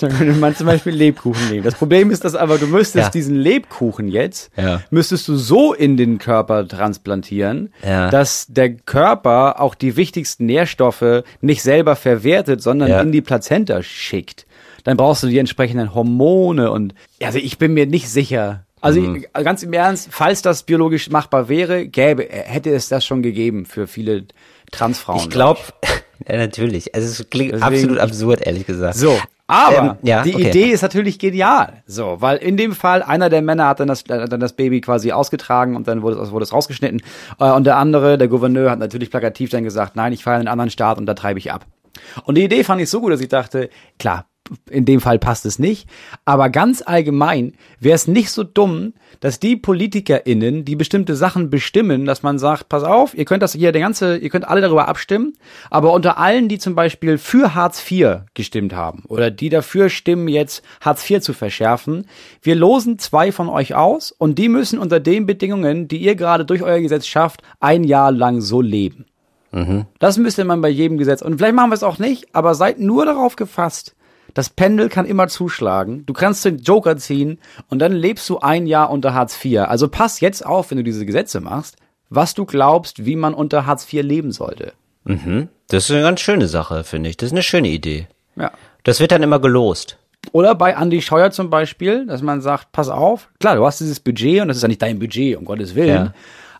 Da könnte man zum Beispiel Lebkuchen nehmen. Das Problem ist, dass aber du müsstest Ja. diesen Lebkuchen jetzt, Ja. müsstest du so in den Körper transplantieren, Ja. dass der Körper auch die wichtigsten Nährstoffe nicht selber verwertet, sondern in die Plazenta schickt. Dann brauchst du die entsprechenden Hormone und, also ich bin mir nicht sicher. Also Mhm. ich, ganz im Ernst, falls das biologisch machbar wäre, gäbe, hätte es das schon gegeben für viele Transfrauen. Ich glaube, ja, natürlich. Also es klingt Deswegen- absolut absurd, ehrlich gesagt. So, aber Ähm, ja, die okay. Idee ist natürlich genial. So, weil in dem Fall einer der Männer hat dann das, dann das Baby quasi ausgetragen und dann wurde es, wurde es rausgeschnitten. Äh, und der andere, der Gouverneur, hat natürlich plakativ dann gesagt, nein, ich fahre in einen anderen Staat und da treibe ich ab. Und die Idee fand ich so gut, dass ich dachte, klar, in dem Fall passt es nicht. Aber ganz allgemein wäre es nicht so dumm, dass die PolitikerInnen, die bestimmte Sachen bestimmen, dass man sagt, pass auf, ihr könnt das hier, der ganze, ihr könnt alle darüber abstimmen, aber unter allen, die zum Beispiel für Hartz IV gestimmt haben oder die dafür stimmen, jetzt Hartz IV zu verschärfen, wir losen zwei von euch aus und die müssen unter den Bedingungen, die ihr gerade durch euer Gesetz schafft, ein Jahr lang so leben. Das müsste man bei jedem Gesetz. Und vielleicht machen wir es auch nicht, aber seid nur darauf gefasst. Das Pendel kann immer zuschlagen. Du kannst den Joker ziehen und dann lebst du ein Jahr unter Hartz IV. Also pass jetzt auf, wenn du diese Gesetze machst, was du glaubst, wie man unter Hartz IV leben sollte. Das ist eine ganz schöne Sache, finde ich. Das ist eine schöne Idee. Ja. Das wird dann immer gelost. Oder bei Andy Scheuer zum Beispiel, dass man sagt, pass auf, klar, du hast dieses Budget und das ist ja nicht dein Budget, um Gottes Willen. Ja.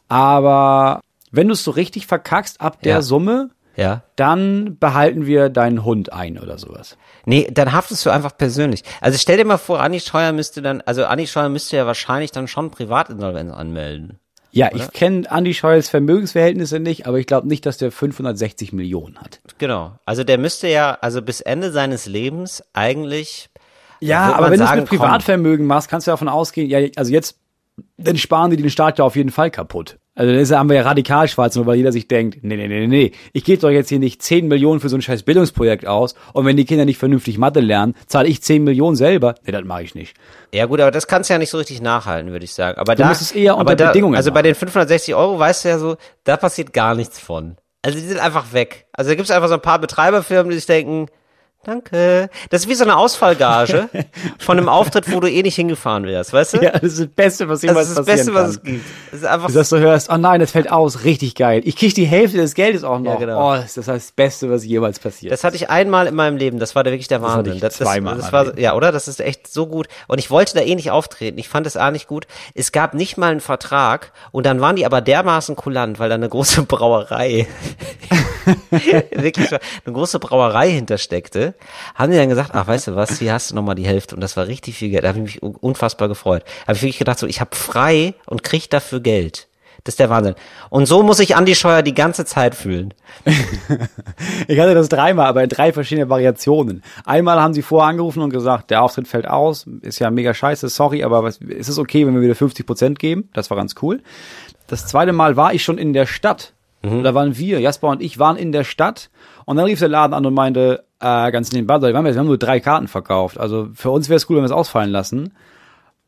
Aber wenn du es so richtig verkackst ab der Ja. Summe, Ja. dann behalten wir deinen Hund ein oder sowas. Nee, dann haftest du einfach persönlich. Also stell dir mal vor, Anni Scheuer müsste dann, also Anni Scheuer müsste ja wahrscheinlich dann schon Privatinsolvenz anmelden. Ja, ich kenne Andy Scheuers Vermögensverhältnisse nicht, aber ich glaube nicht, dass der 560 Millionen hat. Genau. Also der müsste ja, also bis Ende seines Lebens eigentlich. Ja, aber wenn du es mit Privatvermögen machst, kannst du davon ausgehen, ja, also jetzt, dann sparen die den Staat ja auf jeden Fall kaputt. Also das haben wir ja radikal schwarz, nur weil jeder sich denkt, nee, nee, nee, nee, nee, ich gebe doch jetzt hier nicht 10 Millionen für so ein scheiß Bildungsprojekt aus und wenn die Kinder nicht vernünftig Mathe lernen, zahle ich 10 Millionen selber. Nee, das mache ich nicht. Ja gut, aber das kannst du ja nicht so richtig nachhalten, würde ich sagen. Aber Du da, musst es eher unter da, Bedingungen Also bei machen. den 560 Euro weißt du ja so, da passiert gar nichts von. Also die sind einfach weg. Also da gibt es einfach so ein paar Betreiberfirmen, die sich denken, danke. Das ist wie so eine Ausfallgage von einem Auftritt, wo du eh nicht hingefahren wärst, weißt du? Ja, das ist das Beste, was das jemals ist das passieren Beste, kann. was es gibt. Das ist einfach Dass du hörst, oh nein, das fällt aus, richtig geil. Ich krieg die Hälfte des Geldes auch noch. Ja, genau. Oh, das ist das Beste, was jemals passiert. Das hatte ich einmal in meinem Leben, das war da wirklich der Wahnsinn. das, zweimal das, das war, ja, oder? Das ist echt so gut. Und ich wollte da eh nicht auftreten. Ich fand es auch nicht gut. Es gab nicht mal einen Vertrag und dann waren die aber dermaßen kulant, weil da eine große Brauerei, wirklich eine große Brauerei hintersteckte, haben die dann gesagt, ach, weißt du was, hier hast du nochmal die Hälfte und das war richtig viel Geld. Da habe ich mich un- unfassbar gefreut. Da habe ich wirklich gedacht, so, ich habe frei und krieg dafür Geld. Das ist der Wahnsinn. Und so muss sich Andi Scheuer die ganze Zeit fühlen. Ich hatte das dreimal, aber in drei verschiedene Variationen. Einmal haben sie vorher angerufen und gesagt, der Auftritt fällt aus, ist ja mega scheiße, sorry, aber was, ist es okay, wenn wir wieder 50 Prozent geben? Das war ganz cool. Das zweite Mal war ich schon in der Stadt. Da waren wir, Jasper und ich waren in der Stadt und dann rief der Laden an und meinte, äh, ganz nebenbei, wir haben, wir haben nur drei Karten verkauft. Also für uns wäre es cool, wenn wir es ausfallen lassen.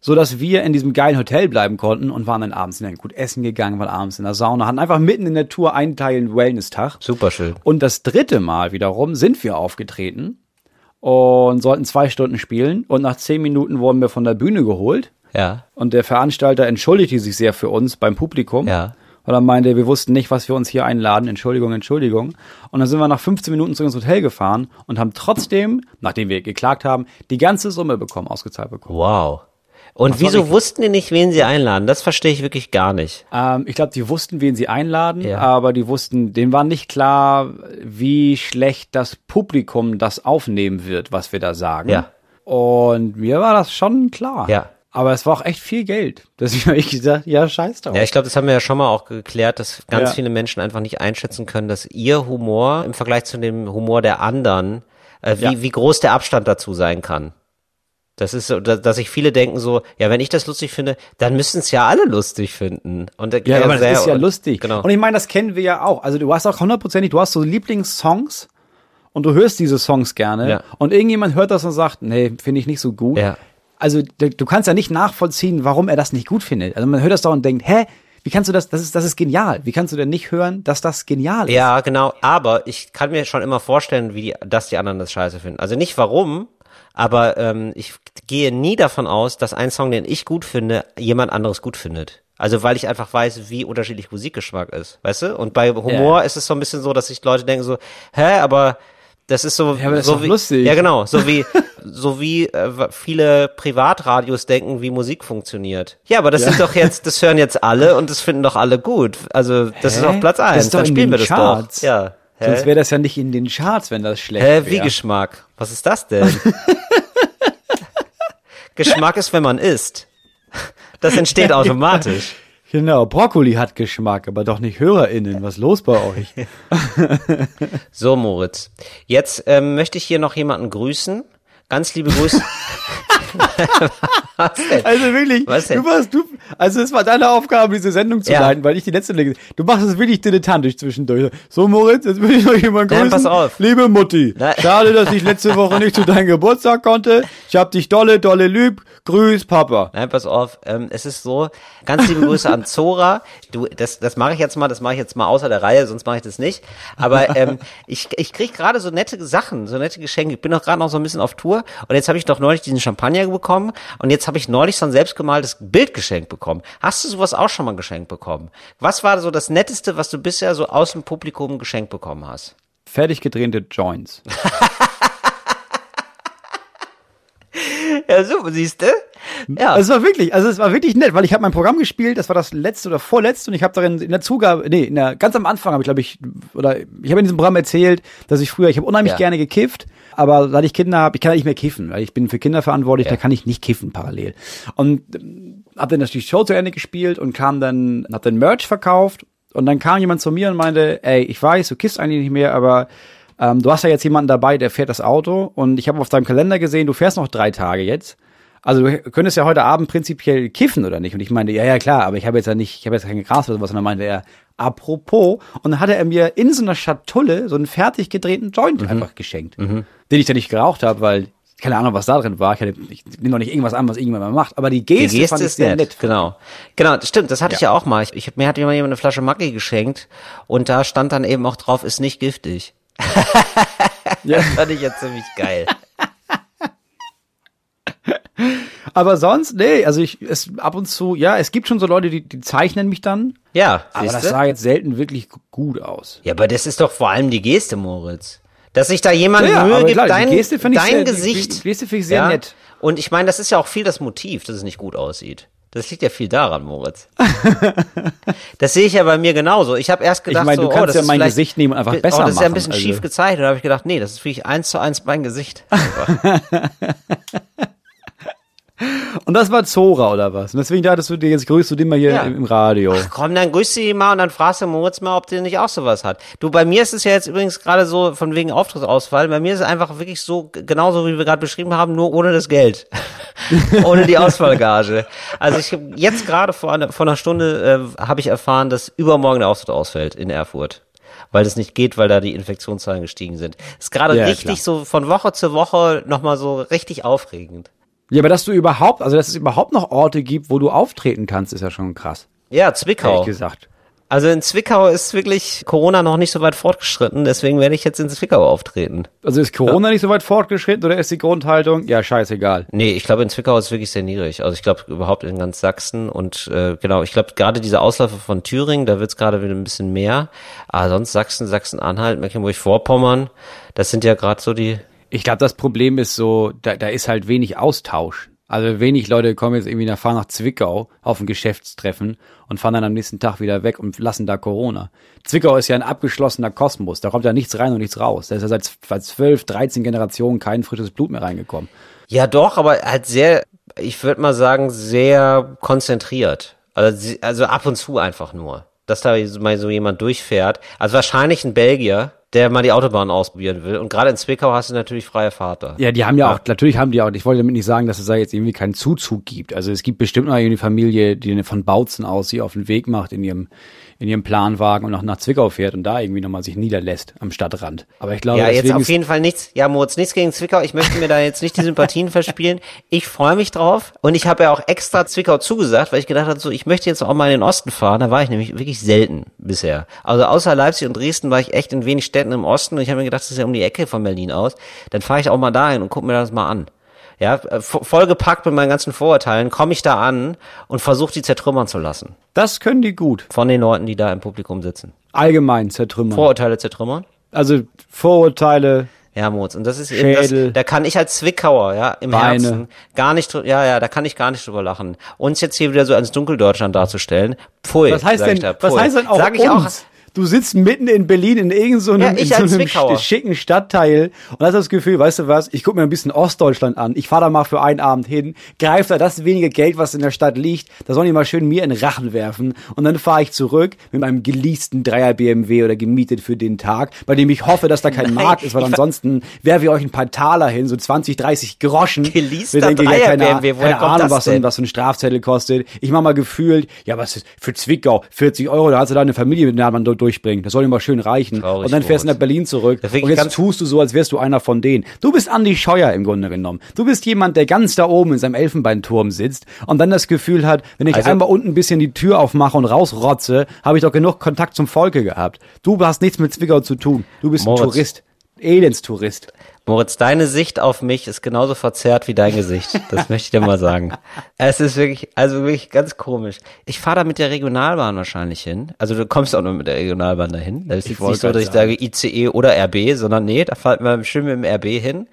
So dass wir in diesem geilen Hotel bleiben konnten und waren dann abends in ein gut essen gegangen, waren abends in der Sauna, hatten einfach mitten in der Tour einen Teil Wellness-Tag. Super schön. Und das dritte Mal wiederum sind wir aufgetreten und sollten zwei Stunden spielen. Und nach zehn Minuten wurden wir von der Bühne geholt. Ja. Und der Veranstalter entschuldigte sich sehr für uns beim Publikum. Ja. Weil er meinte, wir wussten nicht, was wir uns hier einladen. Entschuldigung, Entschuldigung. Und dann sind wir nach 15 Minuten zu ins Hotel gefahren und haben trotzdem, nachdem wir geklagt haben, die ganze Summe bekommen, ausgezahlt bekommen. Wow. Und Das wieso wussten die nicht, wen sie einladen? Das verstehe ich wirklich gar nicht. Ähm, ich glaube, die wussten, wen sie einladen, Ja. aber die wussten, denen war nicht klar, wie schlecht das Publikum das aufnehmen wird, was wir da sagen. Ja. Und mir war das schon klar. Ja. Aber es war auch echt viel Geld. Deswegen habe ich gesagt, ja, scheiß drauf. Ja, ich glaube, das haben wir ja schon mal auch geklärt, dass ganz Ja. viele Menschen einfach nicht einschätzen können, dass ihr Humor im Vergleich zu dem Humor der anderen, äh, wie, Ja. wie groß der Abstand dazu sein kann. Das ist so, dass, sich viele denken so, ja, wenn ich das lustig finde, dann müssen es ja alle lustig finden. Und der- Ja, aber das ist ja lustig. Genau. Und ich meine, das kennen wir ja auch. Also du hast auch hundertprozentig, du hast so Lieblingssongs und du hörst diese Songs gerne Ja. und irgendjemand hört das und sagt, nee, finde ich nicht so gut. Ja. Also du kannst ja nicht nachvollziehen, warum er das nicht gut findet. Also man hört das doch und denkt, hä, wie kannst du das, das ist, das ist genial. Wie kannst du denn nicht hören, dass das genial ist? Ja, genau. Aber ich kann mir schon immer vorstellen, wie die, dass die anderen das scheiße finden. Also nicht warum, aber ähm, ich gehe nie davon aus, dass ein Song, den ich gut finde, jemand anderes gut findet. Also weil ich einfach weiß, wie unterschiedlich Musikgeschmack ist, weißt du? Und bei Humor Ja. ist es so ein bisschen so, dass sich Leute denken so, hä, aber das ist so, Ja, das ist so doch wie, lustig. ja genau, so wie so wie äh, viele Privatradios denken, wie Musik funktioniert. Ja, aber das sind doch jetzt, das hören jetzt alle und das finden doch alle gut. Also das ist Hä? auf Platz eins, ist dann spielen wir das Charts. doch. Ja. Hä? Sonst wäre das ja nicht in den Charts, wenn das schlecht Hä, wie wäre. Geschmack? Was ist das denn? Geschmack ist, wenn man isst. Das entsteht automatisch. Genau, Brokkoli hat Geschmack, aber doch nicht HörerInnen. Was ist los bei euch? So, Moritz. Jetzt ähm, möchte ich hier noch jemanden grüßen. Ganz liebe Grüße. Also wirklich, Was denn? du warst, du, also es war deine Aufgabe, diese Sendung zu Ja. leiten, weil ich die letzte Lege, du machst es wirklich dilettantisch zwischendurch. So Moritz, jetzt will ich noch jemanden Nein, grüßen. pass auf. Liebe Mutti, Nein. schade, dass ich letzte Woche nicht zu deinem Geburtstag konnte. Ich hab dich dolle, dolle lieb. Grüß Papa. Nein, pass auf. Ähm, es ist so, ganz liebe Grüße an Zora. Du, das, das mache ich jetzt mal, das mache ich jetzt mal außer der Reihe, sonst mache ich das nicht. Aber ähm, ich, ich krieg gerade so nette Sachen, so nette Geschenke. Ich bin doch gerade noch so ein bisschen auf Tour und jetzt habe ich doch neulich diesen Champagner bekommen und jetzt habe ich neulich so ein selbstgemaltes Bild geschenkt bekommen. Hast du sowas auch schon mal geschenkt bekommen? Was war so das Netteste, was du bisher so aus dem Publikum geschenkt bekommen hast? Fertig gedrehte Joints. Ja, super, siehst du? Ja. Also es war wirklich, also es war wirklich nett, weil ich habe mein Programm gespielt, das war das letzte oder vorletzte und ich habe darin in der Zugabe, nee, in der, ganz am Anfang habe ich glaube ich, oder ich habe in diesem Programm erzählt, dass ich früher, ich habe unheimlich Ja. gerne gekifft, aber seit ich Kinder habe, ich kann ja nicht mehr kiffen, weil ich bin für Kinder verantwortlich, Ja. da kann ich nicht kiffen parallel. Und habe dann natürlich die Show zu Ende gespielt und kam dann, habe dann Merch verkauft und dann kam jemand zu mir und meinte, ey, ich weiß, du kiffst eigentlich nicht mehr, aber ähm, du hast ja jetzt jemanden dabei, der fährt das Auto und ich habe auf deinem Kalender gesehen, du fährst noch drei Tage jetzt. Also du könntest ja heute Abend prinzipiell kiffen oder nicht? Und ich meinte, ja, ja klar, aber ich habe jetzt ja nicht, ich habe jetzt kein Gras oder sowas. Und dann meinte er, apropos. Und dann hatte er mir in so einer Schatulle so einen fertig gedrehten Joint Mhm. einfach geschenkt, den ich dann nicht geraucht habe, weil keine Ahnung, was da drin war. Ich, hatte, ich nehme doch nicht irgendwas an, was irgendjemand mal macht. Aber die Die Geste, Geste fand ich ist sehr nett. nett. Genau. Genau, das stimmt, das hatte ich ja auch mal. Ich, ich, mir hat jemand eine Flasche Maggi geschenkt und da stand dann eben auch drauf, ist nicht giftig. Ja. Das fand ich ja ziemlich geil. Aber sonst, nee, also ich, es ab und zu, ja, es gibt schon so Leute, die, die zeichnen mich dann. Ja, Aber das sah jetzt selten wirklich gut aus. Ja, aber das ist doch vor allem die Geste, Moritz. Dass sich da jemand Ja, ja, Mühe gibt, klar, dein, Geste ich dein sehr- Gesicht. die Geste find ich sehr nett. Und ich meine, das ist ja auch viel das Motiv, dass es nicht gut aussieht. Das liegt ja viel daran, Moritz. das sehe ich ja bei mir genauso. Ich habe erst gedacht, meine, so, du oh, kannst das ja mein Gesicht nehmen und einfach oh, besser das ist ja ein machen, bisschen also. schief gezeichnet. Da habe ich gedacht, nee, das ist wirklich eins zu eins mein Gesicht. Und das war Zora oder was? Und deswegen dachtest du dir, jetzt grüßt du den mal hier Ja. im, Radio. Komm, dann grüß sie mal und dann fragst du Moritz mal, ob der nicht auch sowas hat. Du, bei mir ist es ja jetzt übrigens gerade so von wegen Auftrittsausfall. Bei mir ist es einfach wirklich so, genauso wie wir gerade beschrieben haben, nur ohne das Geld. ohne die Ausfallgage. Also ich jetzt gerade vor, einer- vor einer Stunde äh, habe ich erfahren, dass übermorgen der Auftritt ausfällt in Erfurt. Weil das nicht geht, weil da die Infektionszahlen gestiegen sind. Ist gerade Ja, richtig klar. so von Woche zu Woche nochmal so richtig aufregend. Ja, aber dass du überhaupt, also dass es überhaupt noch Orte gibt, wo du auftreten kannst, ist ja schon krass. Ja, Zwickau. Ehrlich gesagt. Also in Zwickau ist wirklich Corona noch nicht so weit fortgeschritten, deswegen werde ich jetzt in Zwickau auftreten. Also ist Corona nicht so weit fortgeschritten oder ist die Grundhaltung, ja, scheißegal. Nee, ich glaube in Zwickau ist es wirklich sehr niedrig. Also ich glaube überhaupt in ganz Sachsen und äh, genau, ich glaube gerade diese Ausläufer von Thüringen, da wird es gerade wieder ein bisschen mehr. Aber sonst Sachsen, Sachsen-Anhalt, Mecklenburg-Vorpommern, das sind ja gerade so die. Ich glaube, das Problem ist so, da, da ist halt wenig Austausch. Also wenig Leute kommen jetzt irgendwie nach, fahren nach Zwickau auf ein Geschäftstreffen und fahren dann am nächsten Tag wieder weg und lassen da Corona. Zwickau ist ja ein abgeschlossener Kosmos. Da kommt ja nichts rein und nichts raus. Da ist ja seit, 12, 13 Generationen kein frisches Blut mehr reingekommen. Ja, doch, aber halt sehr, ich würde mal sagen, sehr konzentriert. Also, also ab und zu einfach nur. Dass da mal so jemand durchfährt. Also wahrscheinlich ein Belgier, der mal die Autobahn ausprobieren will. Und gerade in Zwickau hast du natürlich freie Fahrt da. Ja, die haben ja, ja, auch, natürlich haben die auch, ich wollte damit nicht sagen, dass es da jetzt irgendwie keinen Zuzug gibt. Also es gibt bestimmt noch eine Familie, die von Bautzen aus sie auf den Weg macht in ihrem, in ihrem Planwagen und auch nach Zwickau fährt und da irgendwie nochmal sich niederlässt am Stadtrand. Aber ich glaube, ja, jetzt auf jeden Fall nichts. Ja, Moritz, nichts gegen Zwickau. Ich möchte mir da jetzt nicht die Sympathien verspielen. Ich freue mich drauf und ich habe ja auch extra Zwickau zugesagt, weil ich gedacht habe, so ich möchte jetzt auch mal in den Osten fahren. Da war ich nämlich wirklich selten bisher. Also außer Leipzig und Dresden war ich echt in wenig Städten im Osten und ich habe mir gedacht, das ist ja um die Ecke von Berlin aus. Dann fahre ich auch mal dahin und guck mir das mal an ja, vollgepackt mit meinen ganzen Vorurteilen, komme ich da an und versuche die zertrümmern zu lassen. Das können die gut. Von den Leuten, die da im Publikum sitzen. Allgemein zertrümmern. Vorurteile zertrümmern? Also Vorurteile. Ja, Moritz. Und das ist eben das, da kann ich als Zwickauer, ja, im Beine. Herzen gar nicht, ja, ja, da kann ich gar nicht drüber lachen. Uns jetzt hier wieder so als Dunkeldeutschland darzustellen, pfui. Was heißt denn, was heißt denn auch sag ich uns? auch, Du sitzt mitten in Berlin in irgendeinem ja, so einem schicken Stadtteil und hast das Gefühl, weißt du was, ich gucke mir ein bisschen Ostdeutschland an, ich fahre da mal für einen Abend hin, greife da das wenige Geld, was in der Stadt liegt, da sollen die mal schön mir in den Rachen werfen und dann fahre ich zurück mit meinem geleasten Dreier BMW oder gemietet für den Tag, bei dem ich hoffe, dass da kein Nein, Markt ist, weil ansonsten werfe ich euch ein paar Taler hin, so 20, 30 Groschen. Geleaster denke, Dreier ja, keine, BMW, woher keine Ahnung, was, denn? was so ein Strafzettel kostet. Ich mach mal gefühlt, ja, was ist für Zwickau, 40 Euro, da hast du da eine Familie mit man durchbringen. Das soll immer schön reichen. Traurig, und dann fährst du nach Berlin zurück. Und jetzt tust du so, als wärst du einer von denen. Du bist Andi Scheuer im Grunde genommen. Du bist jemand, der ganz da oben in seinem Elfenbeinturm sitzt und dann das Gefühl hat, wenn ich also, einmal unten ein bisschen die Tür aufmache und rausrotze, habe ich doch genug Kontakt zum Volke gehabt. Du hast nichts mit Zwickau zu tun. Du bist Moritz. ein Tourist. Elendstourist. Moritz, deine Sicht auf mich ist genauso verzerrt wie dein Gesicht. Das möchte ich dir mal sagen. Es ist wirklich, also wirklich ganz komisch. Ich fahre da mit der Regionalbahn wahrscheinlich hin. Also du kommst auch nur mit der Regionalbahn dahin. Das ist ich nicht so, dass ich sage ICE oder RB, sondern nee, da fahren wir schön mit dem RB hin.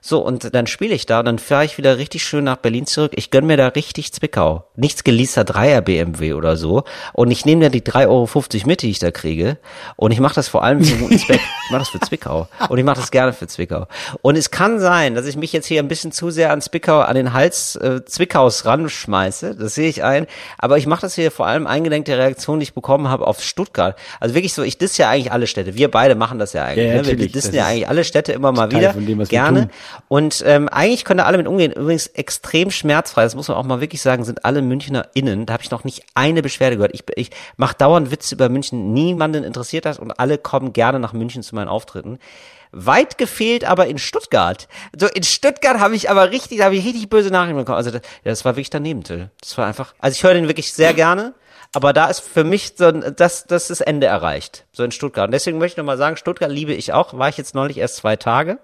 So, und dann spiele ich da und dann fahre ich wieder richtig schön nach Berlin zurück. Ich gönn mir da richtig Zwickau. Nichts geleaster Dreier BMW oder so. Und ich nehme da die 3,50 Euro mit, die ich da kriege. Und ich mache das vor allem für guten Zweck. Ich mache das für Zwickau. Und ich mache das gerne für Zwickau. Und es kann sein, dass ich mich jetzt hier ein bisschen zu sehr an Zwickau, an den Hals äh, Zwickaus ranschmeiße. Das sehe ich ein. Aber ich mache das hier vor allem eingelenkt der Reaktion, die ich bekommen habe auf Stuttgart. Also wirklich so, ich diss ja eigentlich alle Städte. Wir beide machen das ja eigentlich. Ja, ne? Wir dissen ja eigentlich alle Städte immer mal wieder. Gerne. Und ähm, eigentlich können da alle mit umgehen. Übrigens extrem schmerzfrei, das muss man auch mal wirklich sagen, sind alle Münchner innen. Da habe ich noch nicht eine Beschwerde gehört. Ich, ich mache dauernd Witze über München. Niemanden interessiert das und alle kommen gerne nach München zu meinen Auftritten. Weit gefehlt aber in Stuttgart. So in Stuttgart habe ich aber richtig, da habe ich richtig böse Nachrichten bekommen. Also das, das war wirklich daneben, Till. Das war einfach. Also ich höre den wirklich sehr gerne. Aber da ist für mich so, das, das ist Ende erreicht. So in Stuttgart. Und deswegen möchte ich nochmal sagen, Stuttgart liebe ich auch. War ich jetzt neulich erst zwei Tage.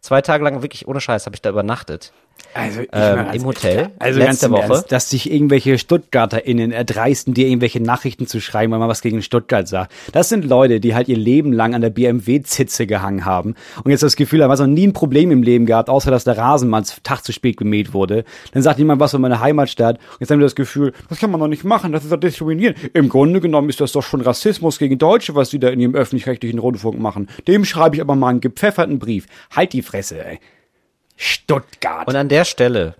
Zwei Tage lang wirklich ohne Scheiß habe ich da übernachtet. Also ich ähm, meine, im Hotel also letzte Woche, Ernst, dass sich irgendwelche StuttgarterInnen erdreisten, dir irgendwelche Nachrichten zu schreiben, wenn man was gegen Stuttgart sagt. Das sind Leute, die halt ihr Leben lang an der BMW-Zitze gehangen haben und jetzt das Gefühl haben, also nie ein Problem im Leben gehabt, außer dass der Rasenmann Tag zu spät gemäht wurde. Dann sagt jemand was von meiner Heimatstadt und jetzt haben wir das Gefühl, das kann man doch nicht machen, das ist doch diskriminieren. Im Grunde genommen ist das doch schon Rassismus gegen Deutsche, was die da in ihrem öffentlich-rechtlichen Rundfunk machen. Dem schreibe ich aber mal einen gepfefferten Brief. Halt die Fresse, ey. Stuttgart. Und an der Stelle,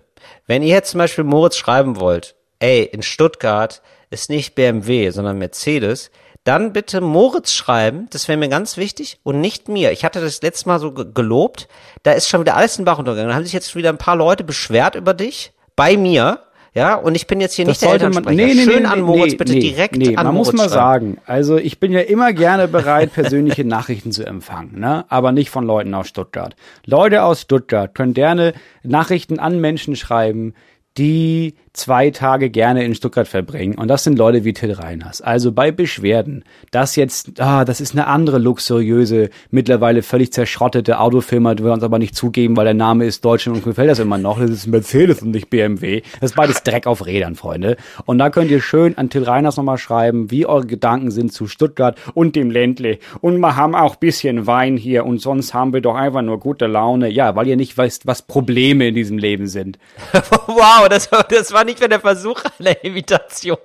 wenn ihr jetzt zum Beispiel Moritz schreiben wollt, ey, in Stuttgart ist nicht BMW, sondern Mercedes, dann bitte Moritz schreiben, das wäre mir ganz wichtig und nicht mir. Ich hatte das letzte Mal so gelobt, da ist schon wieder alles in Bach untergegangen. Da haben sich jetzt wieder ein paar Leute beschwert über dich, bei mir, ja, und ich bin jetzt hier das nicht der Elternsprecher. Man, nee, nee, Schön nee, an Moritz, nee, bitte nee, direkt nee, an man Moritz. Man muss mal sagen, also ich bin ja immer gerne bereit, persönliche Nachrichten zu empfangen, ne? aber nicht von Leuten aus Stuttgart. Leute aus Stuttgart können gerne Nachrichten an Menschen schreiben, die zwei Tage gerne in Stuttgart verbringen. Und das sind Leute wie Till Reiners. Also bei Beschwerden, dass jetzt, ah, das ist eine andere luxuriöse, mittlerweile völlig zerschrottete Autofirma, die wir uns aber nicht zugeben, weil der Name ist Deutsch und uns gefällt das immer noch. Das ist Mercedes und nicht BMW. Das ist beides Dreck auf Rädern, Freunde. Und da könnt ihr schön an Till Reiners nochmal schreiben, wie eure Gedanken sind zu Stuttgart und dem Ländle. Und wir haben auch bisschen Wein hier und sonst haben wir doch einfach nur gute Laune. Ja, weil ihr nicht weißt, was Probleme in diesem Leben sind. wow, das, war- das war nicht mehr der Versuch einer Imitation.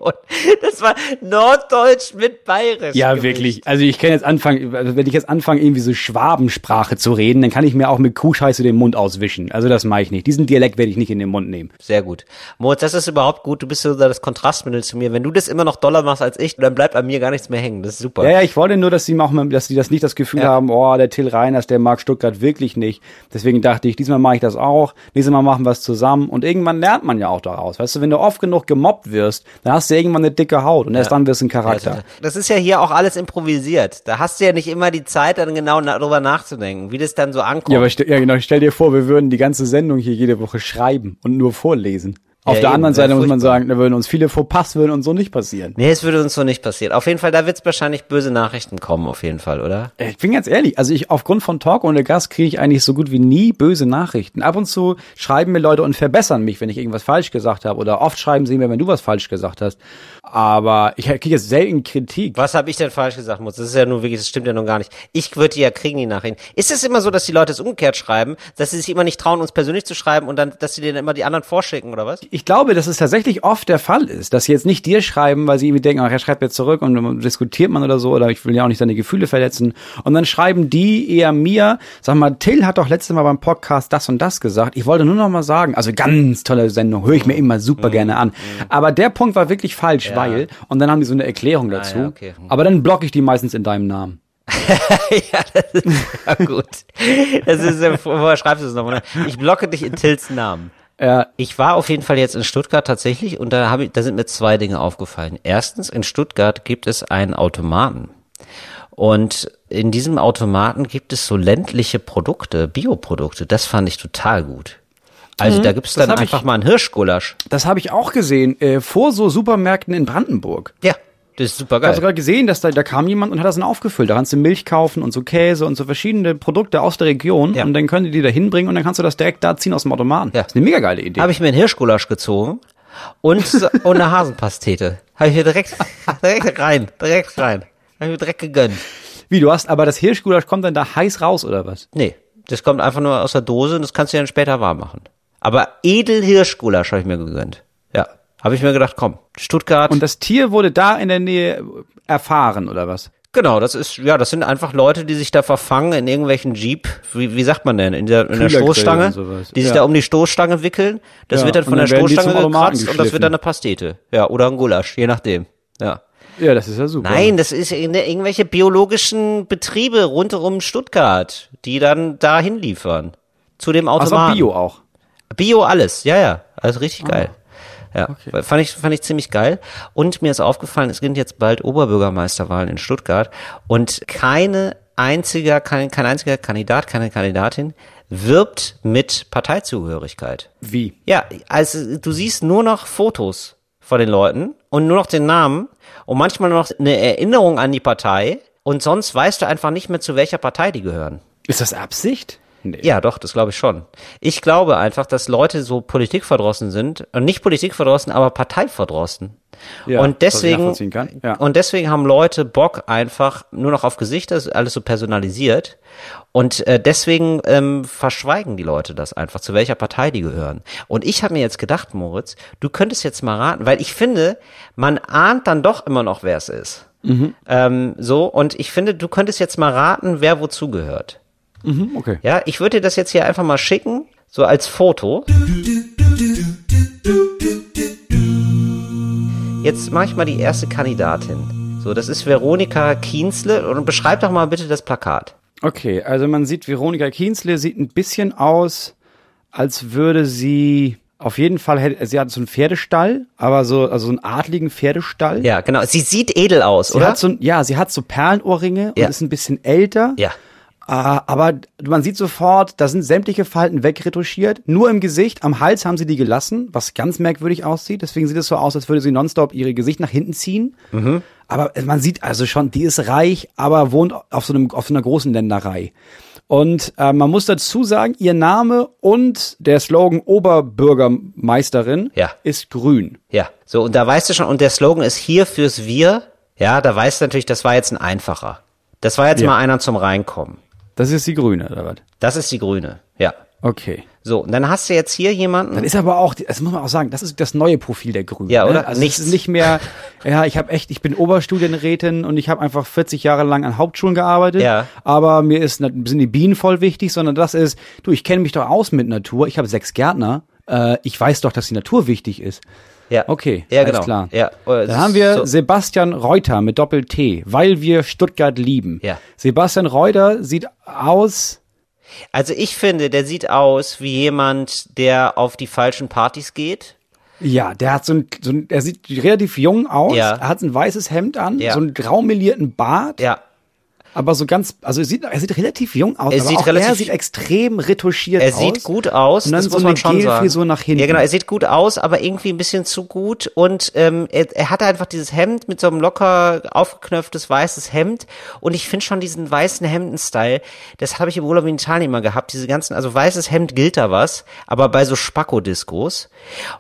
Das war Norddeutsch mit Bayerisch. Ja, gemischt. wirklich. Also ich kann jetzt anfangen, wenn ich jetzt anfange, irgendwie so Schwabensprache zu reden, dann kann ich mir auch mit Kuhscheiße den Mund auswischen. Also das mache ich nicht. Diesen Dialekt werde ich nicht in den Mund nehmen. Sehr gut. Moritz, das ist überhaupt gut. Du bist so das Kontrastmittel zu mir. Wenn du das immer noch doller machst als ich, dann bleibt an mir gar nichts mehr hängen. Das ist super. Ja, ja, ich wollte nur, dass sie auch mal, dass sie das nicht das Gefühl Ja. haben, oh, der Till Reiners, der mag Stuttgart wirklich nicht. Deswegen dachte ich, diesmal mache ich das auch, nächstes Mal machen wir es zusammen und irgendwann lernt man ja auch daraus. Weißt du, wenn du oft genug gemobbt wirst, dann hast du irgendwann eine dicke Haut und erst dann wirst du ein Charakter. Das ist ja hier auch alles improvisiert. Da hast du ja nicht immer die Zeit, dann genau na drüber nachzudenken, wie das dann so ankommt. Ja, aber ja, genau, stell dir vor, wir würden die ganze Sendung hier jede Woche schreiben und nur vorlesen. Auf Ja, der eben, anderen Seite muss man sagen, da würden uns viele Fauxpas würden uns so nicht passieren. nee, es würde uns so nicht passieren. Auf jeden Fall, da wird es wahrscheinlich böse Nachrichten kommen, auf jeden Fall, oder? Äh, Ich bin ganz ehrlich, also ich aufgrund von Talk ohne Gast kriege ich eigentlich so gut wie nie böse Nachrichten. Ab und zu schreiben mir Leute und verbessern mich, wenn ich irgendwas falsch gesagt habe. Oder oft schreiben sie mir, wenn du was falsch gesagt hast. Aber ich kriege jetzt selten Kritik. Was habe ich denn falsch gesagt, Mutz? Das ist ja nur wirklich, das stimmt ja nun gar nicht. Ich würde die ja kriegen, die Nachrichten. Ist es immer so, dass die Leute es umgekehrt schreiben, dass sie sich immer nicht trauen, uns persönlich zu schreiben und dann, dass sie denen immer die anderen vorschicken, oder was? Ich glaube, dass es tatsächlich oft der Fall ist, dass sie jetzt nicht dir schreiben, weil sie irgendwie denken, ach, er schreibt jetzt zurück und dann diskutiert man oder so, oder ich will ja auch nicht seine Gefühle verletzen. Und dann schreiben die eher mir, sag mal, Till hat doch letztes Mal beim Podcast das und das gesagt. Ich wollte nur noch mal sagen, also ganz tolle Sendung, höre ich mir immer super gerne an. Aber der Punkt war wirklich falsch, weil, und dann haben die so eine Erklärung dazu. ja, okay. Aber dann blocke ich die meistens in deinem Namen. ja, das ist ja gut. Das ist, ja, woher schreibst du es nochmal? Ich blocke dich in Tills Namen. Ja, Ich war auf jeden Fall jetzt in Stuttgart tatsächlich und da, habe ich, da sind mir zwei Dinge aufgefallen. Erstens, in Stuttgart gibt es einen Automaten. Und in diesem Automaten gibt es so ländliche Produkte, Bioprodukte. Das fand ich total gut. Also da gibt es Mhm, das dann hab ich- einfach mal einen Hirschgulasch. das habe ich auch gesehen, äh, vor so Supermärkten in Brandenburg. Ja, das ist super Ich habe geil. sogar gesehen, dass da, da kam jemand und hat das dann aufgefüllt. Da kannst du Milch kaufen und so Käse und so verschiedene Produkte aus der Region Ja. und dann können die die da hinbringen und dann kannst du das direkt da ziehen aus dem Automaten. Ja. Das ist eine mega geile Idee. Habe ich mir einen Hirschgulasch gezogen und, und eine Hasenpastete. Habe ich mir direkt, direkt rein, direkt rein. Habe ich mir direkt gegönnt. Wie, du hast aber das Hirschgulasch kommt dann da heiß raus oder was? Nee, das kommt einfach nur aus der Dose und das kannst du dann später warm machen. Aber Edelhirschgulasch habe ich mir gegönnt. Ja, habe ich mir gedacht, komm, Stuttgart. Und das Tier wurde da in der Nähe erfahren oder was? genau, das ist, ja, das sind einfach Leute, die sich da verfangen in irgendwelchen Jeep, wie, wie sagt man denn, in der, in der Stoßstange, die sich Ja. da um die Stoßstange wickeln. Das Ja, wird dann von der dann die Stoßstange gekratzt und das wird dann eine Pastete. Ja, oder ein Gulasch, je nachdem. Ja. Ja, das ist ja super. Nein, das ist in der- irgendwelche biologischen Betriebe rund um Stuttgart, die dann dahin liefern. Zu dem Also Automaten. Bio auch. Bio alles, ja, ja. Also richtig Ah. geil. Ja, fand ich, fand ich ziemlich geil. Und mir ist aufgefallen, es sind jetzt bald Oberbürgermeisterwahlen in Stuttgart und keine einziger, kein, kein einziger Kandidat, keine Kandidatin wirbt mit Parteizugehörigkeit. Wie? Ja, also du siehst nur noch Fotos von den Leuten und nur noch den Namen und manchmal nur noch eine Erinnerung an die Partei und sonst weißt du einfach nicht mehr, zu welcher Partei die gehören. Ist das Absicht? Nee. Ja, doch, das glaube ich schon. Ich glaube einfach, dass Leute so politikverdrossen sind und nicht politikverdrossen, aber parteiverdrossen. Ja, und deswegen. Ja. und deswegen haben Leute Bock einfach nur noch auf Gesichter, ist alles so personalisiert und äh, deswegen ähm, verschweigen die Leute das einfach, zu welcher Partei die gehören. Und ich habe mir jetzt gedacht, Moritz, du könntest jetzt mal raten, weil ich finde, man ahnt dann doch immer noch, wer es ist. Mhm. Ähm, so und ich finde, du könntest jetzt mal raten, wer wozu gehört. Mhm, okay. Ja, ich würde dir das jetzt hier einfach mal schicken, so als Foto. Jetzt mache ich mal die erste Kandidatin. So, das ist Veronika Kienzle und beschreib doch mal bitte das Plakat. Okay, also man sieht, Veronika Kienzle sieht ein bisschen aus, als würde sie auf jeden Fall, hätte, sie hat so einen Pferdestall, aber so, also so einen adligen Pferdestall. Ja, genau. Sie sieht edel aus, Sie oder? hat so, ja, sie hat so Perlenohrringe Ja. und ist ein bisschen älter. ja. Ah, aber man sieht sofort, da sind sämtliche Falten wegretuschiert. Nur im Gesicht, am Hals haben sie die gelassen, was ganz merkwürdig aussieht. Deswegen sieht es so aus, als würde sie nonstop ihre Gesicht nach hinten ziehen. Aber man sieht also schon, die ist reich, aber wohnt auf so, einem, auf so einer großen Länderei. Und äh, man muss dazu sagen, ihr Name und der Slogan Oberbürgermeisterin Ja. ist grün. Ja, so, und da weißt du schon, und der Slogan ist hier fürs Wir. Ja, da weißt du natürlich, das war jetzt ein einfacher. Das war jetzt Ja. mal einer zum Reinkommen. Das ist die grüne, oder was? Das ist die Grüne. Ja. Okay. So, und dann hast du jetzt hier jemanden. Dann ist aber auch, das muss man auch sagen, das ist das neue Profil der Grünen. Ja, oder? Ne? Also Nichts. es ist nicht mehr, ja, ich habe echt, ich bin Oberstudienrätin und ich habe einfach 40 Jahre lang an Hauptschulen gearbeitet. Ja. Aber mir ist sind die Bienen voll wichtig, sondern das ist, du, ich kenne mich doch aus mit Natur. Ich habe sechs Gärtner. Äh, ich weiß doch, dass die Natur wichtig ist. Ja. Okay, ja, alles genau. klar. Ja, äh, Dann haben wir so, Sebastian Reuter mit Doppel-T, weil wir Stuttgart lieben. Ja. Sebastian Reuter sieht aus, Also ich finde, der sieht aus wie jemand, der auf die falschen Partys geht. Ja, der hat so ein, so ein er sieht relativ jung aus, Ja. er hat ein weißes Hemd an, Ja. so einen graumelierten Bart, Ja. Aber so ganz, also er sieht, er sieht relativ jung aus, Er sieht relativ- er sieht extrem retuschiert Er aus. sieht gut aus, Und dann das so muss man schon sagen. Gelfrisur nach hinten. Ja, genau, er sieht gut aus, aber irgendwie ein bisschen zu gut und ähm, er, er hatte einfach dieses Hemd mit so einem locker aufgeknöpftes weißes Hemd und ich finde schon diesen weißen Hemden-Style, das habe ich im Urlaub in Italien immer gehabt, diese ganzen, also weißes Hemd gilt da was, aber bei so Spacko-Diskos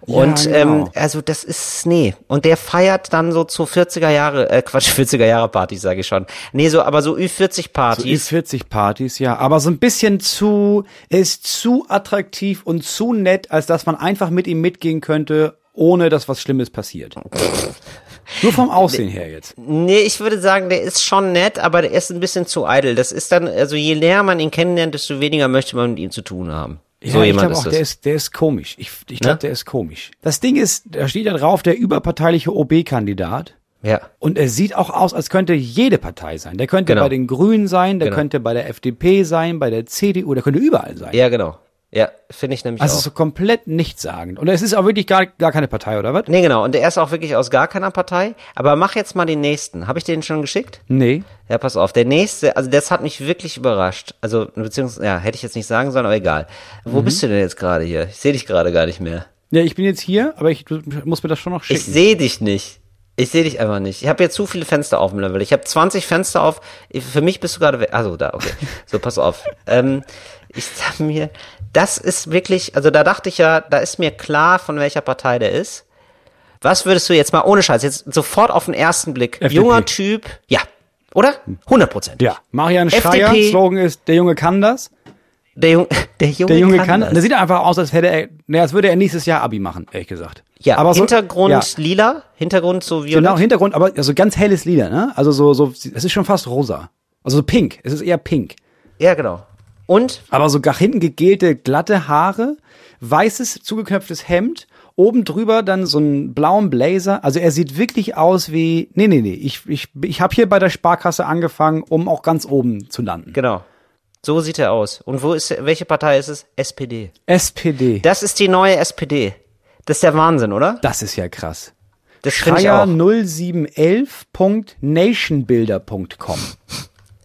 und genau. ähm, also das ist, nee, und der feiert dann so zu 40er Jahre, äh, Quatsch, 40er Jahre Partys, sage ich schon, nee, so, aber so Ü40-Partys. so 40 Partys, ja, aber so ein bisschen zu, er ist zu attraktiv und zu nett, als dass man einfach mit ihm mitgehen könnte, ohne dass was Schlimmes passiert. Nur vom Aussehen her jetzt. Nee, ich würde sagen, der ist schon nett, aber der ist ein bisschen zu eitel. Das ist dann, also je näher man ihn kennenlernt, desto weniger möchte man mit ihm zu tun haben. so ja, ich jemand glaube ist auch, der ist, der ist komisch. Ich, ich glaube, Ne? der ist komisch. Das Ding ist, da steht ja drauf, der überparteiliche OB-Kandidat. Ja. Und er sieht auch aus, als könnte jede Partei sein. Der könnte Genau. bei den Grünen sein, der Genau. könnte bei der FDP sein, bei der CDU, der könnte überall sein. Ja, genau. Ja, finde ich nämlich Also auch. so komplett nichtssagend. Und es ist auch wirklich gar, gar keine Partei, oder was? Nee, genau. Und der ist auch wirklich aus gar keiner Partei. Aber mach jetzt mal den nächsten. Habe ich den schon geschickt? Nee. Ja, pass auf. Der nächste, also das hat mich wirklich überrascht. Also, beziehungsweise, ja, hätte ich jetzt nicht sagen sollen, aber egal. Wo Mhm. bist du denn jetzt gerade hier? Ich sehe dich gerade gar nicht mehr. Ja, ich bin jetzt hier, aber ich muss mir das schon noch Ich schicken. sehe dich nicht. Ich sehe dich einfach nicht. Ich habe jetzt zu viele Fenster auf mittlerweile. Ich habe 20 Fenster auf. Für mich bist du gerade weg. Also da, okay. So, pass auf. ähm, ich sag mir, das ist wirklich, also da dachte ich ja, da ist mir klar, von welcher Partei der ist. Was würdest du jetzt mal, ohne Scheiß, jetzt sofort auf den ersten Blick, FDP. junger Typ, ja, oder? 100 Prozent. ja, Marian Schreier, FDP. Slogan ist, der Junge kann das. Der, Jung, der Junge, Der Junge kann, kann, das. der sieht einfach aus, als hätte er, naja, als würde er nächstes Jahr Abi machen, ehrlich gesagt. Ja, aber so- Hintergrund ja. lila, Hintergrund so violett. Genau, Hintergrund, aber also ganz helles Lila, ne? Also so, so, es ist schon fast rosa. Also so pink. Es ist eher pink. Ja, genau. Und Aber so nach hinten gegelte, glatte Haare, weißes, zugeknöpftes Hemd, oben drüber dann so einen blauen Blazer. Also er sieht wirklich aus wie, nee, nee, nee, ich, ich, ich habe hier bei der Sparkasse angefangen, um auch ganz oben zu landen. Genau. So sieht er aus. Und wo ist, welche Partei ist es? SPD. SPD. Das ist die neue SPD. Das ist der Wahnsinn, oder? Das ist ja krass. Das finde ich Schreier auch. 0711.nationbilder.com.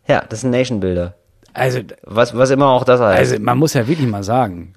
Ja, das sind Nation-Bilder. Also, Was, was immer auch das heißt. also man muss ja wirklich mal sagen,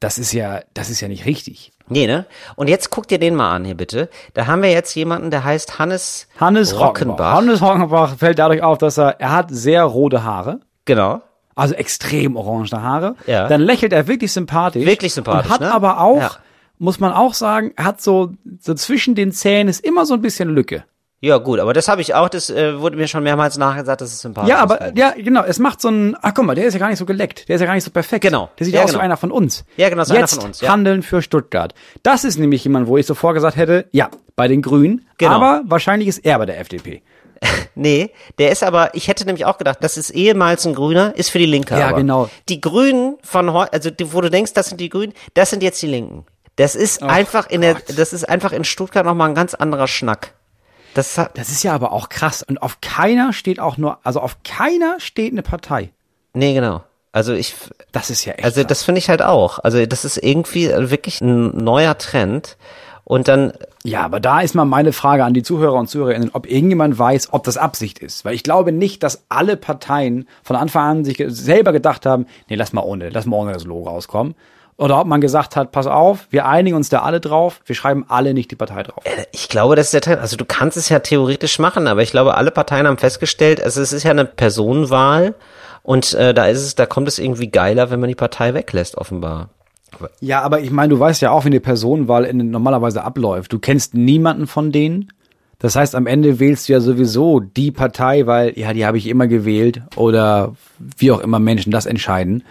das ist ja, das ist ja nicht richtig. nee, ne? Und jetzt guck dir den mal an hier bitte. Da haben wir jetzt jemanden, der heißt Hannes, Hannes Rockenbach. Rockenbach. Hannes Rockenbach fällt dadurch auf, dass er, er hat sehr rote Haare. Genau. Also extrem orange Haare. Ja. Dann lächelt er wirklich sympathisch. Wirklich sympathisch, Und hat ne? aber auch, Ja. muss man auch sagen, hat so, so zwischen den Zähnen ist immer so ein bisschen Lücke. Ja, gut, aber das habe ich auch, das äh, wurde mir schon mehrmals nachgesagt, das ist sympathisch. Ja, aber, ja, genau, es macht so ein, ach guck mal, der ist ja gar nicht so geleckt. Der ist ja gar nicht so perfekt. Genau. Der sieht Ja, aus wie genau. einer von uns. Ja, genau, ist Jetzt einer von uns, ja. Handeln für Stuttgart. Das ist nämlich jemand, wo ich sofort gesagt hätte, ja, bei den Grünen. Genau. Aber wahrscheinlich ist er bei der FDP. Nee, der ist aber, ich hätte nämlich auch gedacht, das ist ehemals ein Grüner, ist für die Linke Ja, aber. genau. Die Grünen von heute, also die, wo du denkst, das sind die Grünen, das sind jetzt die Linken. Das ist einfach in der, das ist einfach in Stuttgart nochmal ein ganz anderer Schnack. Das hat, Das ist ja aber auch krass. Und auf keiner steht auch nur, also auf keiner steht eine Partei. nee, genau. Also ich, Das ist ja echt. also krass. das finde ich halt auch. Also das ist irgendwie wirklich ein neuer Trend. Und dann, Ja, aber da ist mal meine Frage an die Zuhörer und Zuhörerinnen, ob irgendjemand weiß, ob das Absicht ist. Weil ich glaube nicht, dass alle Parteien von Anfang an sich selber gedacht haben, nee, lass mal ohne, lass mal ohne das Logo rauskommen. Oder ob man gesagt hat, pass auf, wir einigen uns da alle drauf, wir schreiben alle nicht die Partei drauf. ich glaube, das ist der Teil, also du kannst es ja theoretisch machen, aber ich glaube, alle Parteien haben festgestellt, also es ist ja eine Personenwahl und äh, da ist es, da kommt es irgendwie geiler, wenn man die Partei weglässt, offenbar. Ja, aber ich meine, du weißt ja auch, wie eine Personenwahl normalerweise abläuft. Du kennst niemanden von denen. Das heißt, am Ende wählst du ja sowieso die Partei, weil, ja, die habe ich immer gewählt oder wie auch immer Menschen das entscheiden.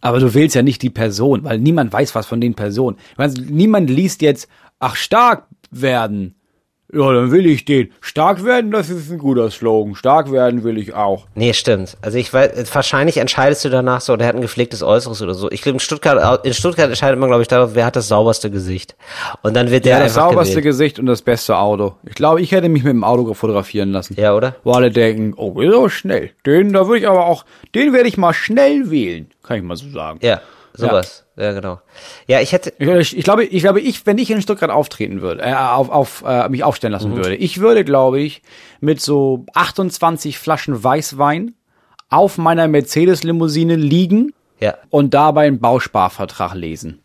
Aber du wählst ja nicht die Person, weil niemand weiß was von den Personen. Meine, niemand liest jetzt, ach, stark werden. Ja, dann will ich den. Stark werden, das ist ein guter Slogan. Stark werden will ich auch. Nee, stimmt. Also ich weiß, wahrscheinlich entscheidest du danach so, der hat ein gepflegtes Äußeres oder so. Ich glaube, in Stuttgart, in Stuttgart entscheidet man, glaube ich, darauf, wer hat das sauberste Gesicht. Und dann wird der Ja, das sauberste gewählt. Gesicht und das beste Auto. Ich glaube, ich hätte mich mit dem Auto fotografieren lassen. Ja, oder? Wo alle denken, oh, aber schnell. Den, da würde ich aber auch, den werde ich mal schnell wählen. Kann ich mal so sagen. Ja, sowas. Ja, genau. Ja, ich hätte, Ich, ich glaube, ich glaube, ich, wenn ich in Stuttgart auftreten würde, äh, auf, auf, äh, mich aufstellen lassen Mhm. würde, ich würde, glaube ich, mit so 28 Flaschen Weißwein auf meiner Mercedes-Limousine liegen ja, und dabei einen Bausparvertrag lesen.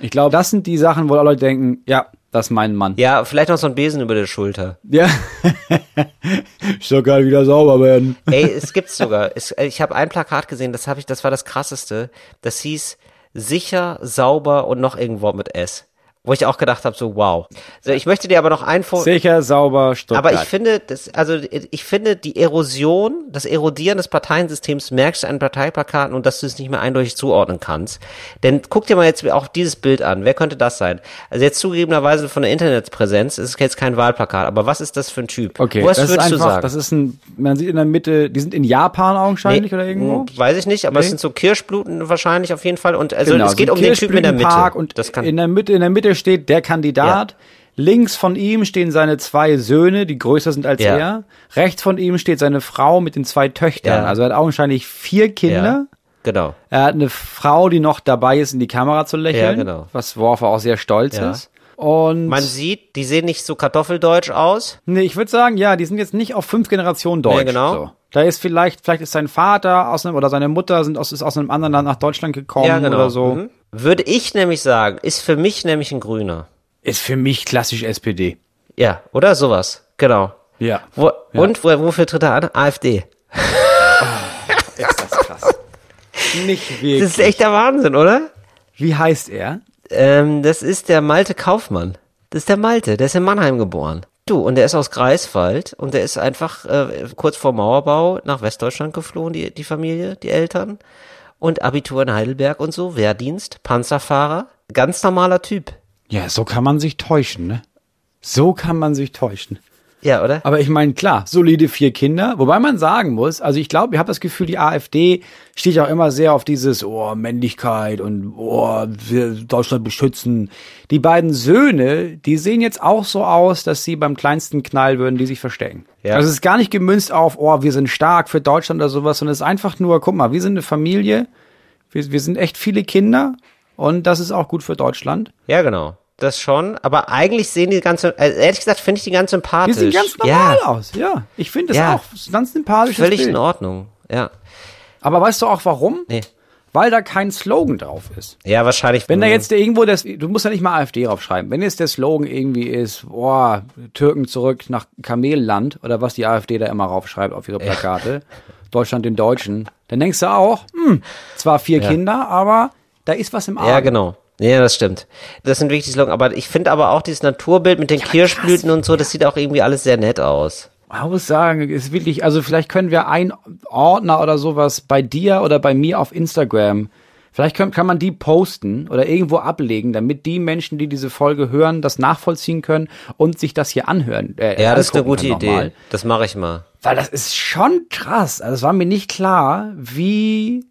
Ich glaube, das sind die Sachen, wo alle Leute denken, ja, das ist mein Mann. ja, vielleicht noch so ein Besen über der Schulter. Ja. ich soll gerade wieder sauber werden. Ey, es gibt's sogar. Es, ich habe ein Plakat gesehen, das habe ich, das war das krasseste. Das hieß sicher, sauber und noch irgendwo mit S. Wo ich auch gedacht habe, so wow. So, ich möchte dir aber noch ein Sicher, sauber, Stuttgart. Aber ich finde, das, also ich finde die Erosion, das Erodieren des Parteiensystems merkst du an Parteiplakaten und dass du es nicht mehr eindeutig zuordnen kannst. Denn guck dir mal jetzt auch dieses Bild an. Wer könnte das sein? Also jetzt zugegebenerweise von der Internetpräsenz ist es jetzt kein Wahlplakat, aber was ist das für ein Typ? Okay, was das ist würdest du einfach, sagen? das ist ein, man sieht in der Mitte, die sind in Japan augenscheinlich oder irgendwo? mh, Weiß ich nicht, aber es Nee. sind so Kirschbluten wahrscheinlich auf jeden Fall. Und also Genau, es geht so um den Typen in der Mitte. Und das kann, in der Mitte, in der Mitte steht der Kandidat. Links von ihm stehen seine zwei Söhne, die größer sind als Ja. er. Rechts von ihm steht seine Frau mit den zwei Töchtern. Ja. Also er hat augenscheinlich vier Kinder. ja, genau. Er hat eine Frau, die noch dabei ist, in die Kamera zu lächeln. Ja, genau. Was worauf er auch sehr stolz Ja. ist. Und Man sieht, die sehen nicht so kartoffeldeutsch aus. Nee, ich würde sagen, ja, die sind jetzt nicht auf fünf Generationen Deutsch. Nee, genau. So. Da ist vielleicht, vielleicht ist sein Vater aus einem, oder seine Mutter sind aus, ist aus einem anderen Land nach Deutschland gekommen Ja, genau. oder so. Mhm. Würde ich nämlich sagen, ist für mich nämlich ein Grüner. Ist für mich klassisch SPD. Ja, oder sowas. Genau. Ja. Wo, Und wo, wofür tritt er an? AfD. Ist das krass. Nicht wirklich. Das ist echt der Wahnsinn, oder? Wie heißt er? Ähm, das ist der Malte Kaufmann. Das ist der Malte, der ist in Mannheim geboren. Du, und der ist aus Greifswald und der ist einfach äh, kurz vor Mauerbau nach Westdeutschland geflohen, die, die Familie, die Eltern. Und Abitur in Heidelberg und so, Wehrdienst, Panzerfahrer, ganz normaler Typ. Ja, so kann man sich täuschen, ne? So kann man sich täuschen. Ja, oder? Aber ich meine, klar, solide vier Kinder. Wobei man sagen muss, also ich glaube, ich habe das Gefühl, die AfD steht auch immer sehr auf dieses, oh, Männlichkeit und oh, wir Deutschland beschützen. Die beiden Söhne, die sehen jetzt auch so aus, dass sie beim kleinsten Knall würden, die sich verstecken. Ja. Also es ist gar nicht gemünzt auf, oh, wir sind stark für Deutschland oder sowas, sondern es ist einfach nur, guck mal, wir sind eine Familie, wir, wir sind echt viele Kinder und das ist auch gut für Deutschland. Ja, genau. Das schon, aber eigentlich sehen die ganz, also ehrlich gesagt, finde ich die ganz Die sympathisch. sehen ganz normal ja, aus, ja. Ich finde es Ja. auch ganz sympathisches Völlig Bild. in Ordnung. Ja. Aber weißt du auch warum? Nee. Weil da kein Slogan drauf ist. Ja, wahrscheinlich. Wenn da jetzt irgendwo das, du musst ja nicht mal AfD draufschreiben. Wenn jetzt der Slogan irgendwie ist, boah, Türken zurück nach Kamelland oder was die AfD da immer raufschreibt auf ihre Plakate, Deutschland den Deutschen, dann denkst du auch, hm, zwar vier Kinder, aber da ist was im Argen. Ja, genau. Ja, das stimmt. Das sind wirklich Slogan. Aber ich finde aber auch dieses Naturbild mit den Kirschblüten und so, das sieht auch irgendwie alles sehr nett aus. Man muss sagen, ist wirklich, also vielleicht können wir einen Ordner oder sowas bei dir oder bei mir auf Instagram, vielleicht kann, kann man die posten oder irgendwo ablegen, damit die Menschen, die diese Folge hören, das nachvollziehen können und sich das hier anhören. Äh, Ja, das ist eine gute Idee. Das mache ich mal. Weil das ist schon krass. Also es war mir nicht klar, wie,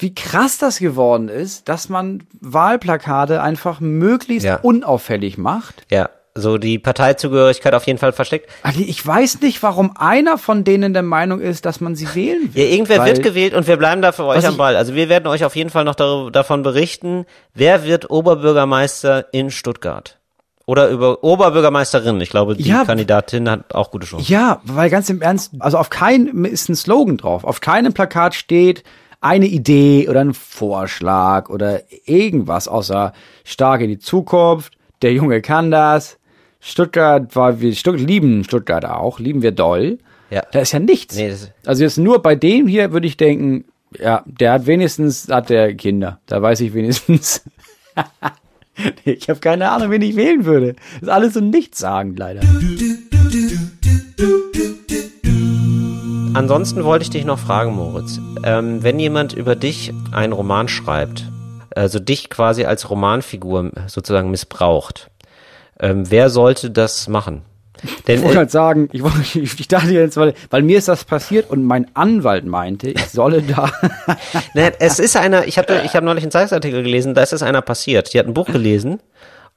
wie krass das geworden ist, dass man Wahlplakate einfach möglichst Ja. unauffällig macht. Ja. So die Parteizugehörigkeit auf jeden Fall versteckt. Also ich weiß nicht, warum einer von denen der Meinung ist, dass man sie wählen will. Ja, irgendwer wird gewählt und wir bleiben da für euch am Ball. Also wir werden euch auf jeden Fall noch darüber, davon berichten, wer wird Oberbürgermeister in Stuttgart. Oder über Oberbürgermeisterin. Ich glaube, die Ja. Kandidatin hat auch gute Chancen. Ja, weil ganz im Ernst, also auf keinem ist ein Slogan drauf. Auf keinem Plakat steht eine Idee oder ein Vorschlag oder irgendwas außer stark in die Zukunft, der Junge kann das. Stuttgart war wir Stuttgart lieben Stuttgart auch, lieben wir doll. Ja. Da ist ja nichts. Nee, also jetzt nur bei dem hier würde ich denken, ja, der hat wenigstens hat der Kinder. Da weiß ich wenigstens. Ich habe keine Ahnung, wen ich wählen würde. Das ist alles so nichtssagend leider. Ansonsten wollte ich dich noch fragen, Moritz. Ähm, wenn jemand über dich einen Roman schreibt, also dich quasi als Romanfigur sozusagen missbraucht, ähm, wer sollte das machen? Denn Ich wollte halt sagen, ich, wollte, ich, dachte jetzt, weil, weil mir ist das passiert und mein Anwalt meinte, ich solle da. ne, es ist einer, ich hatte, ich habe neulich einen Zeitungsartikel gelesen, da ist es einer passiert. Die hat ein Buch gelesen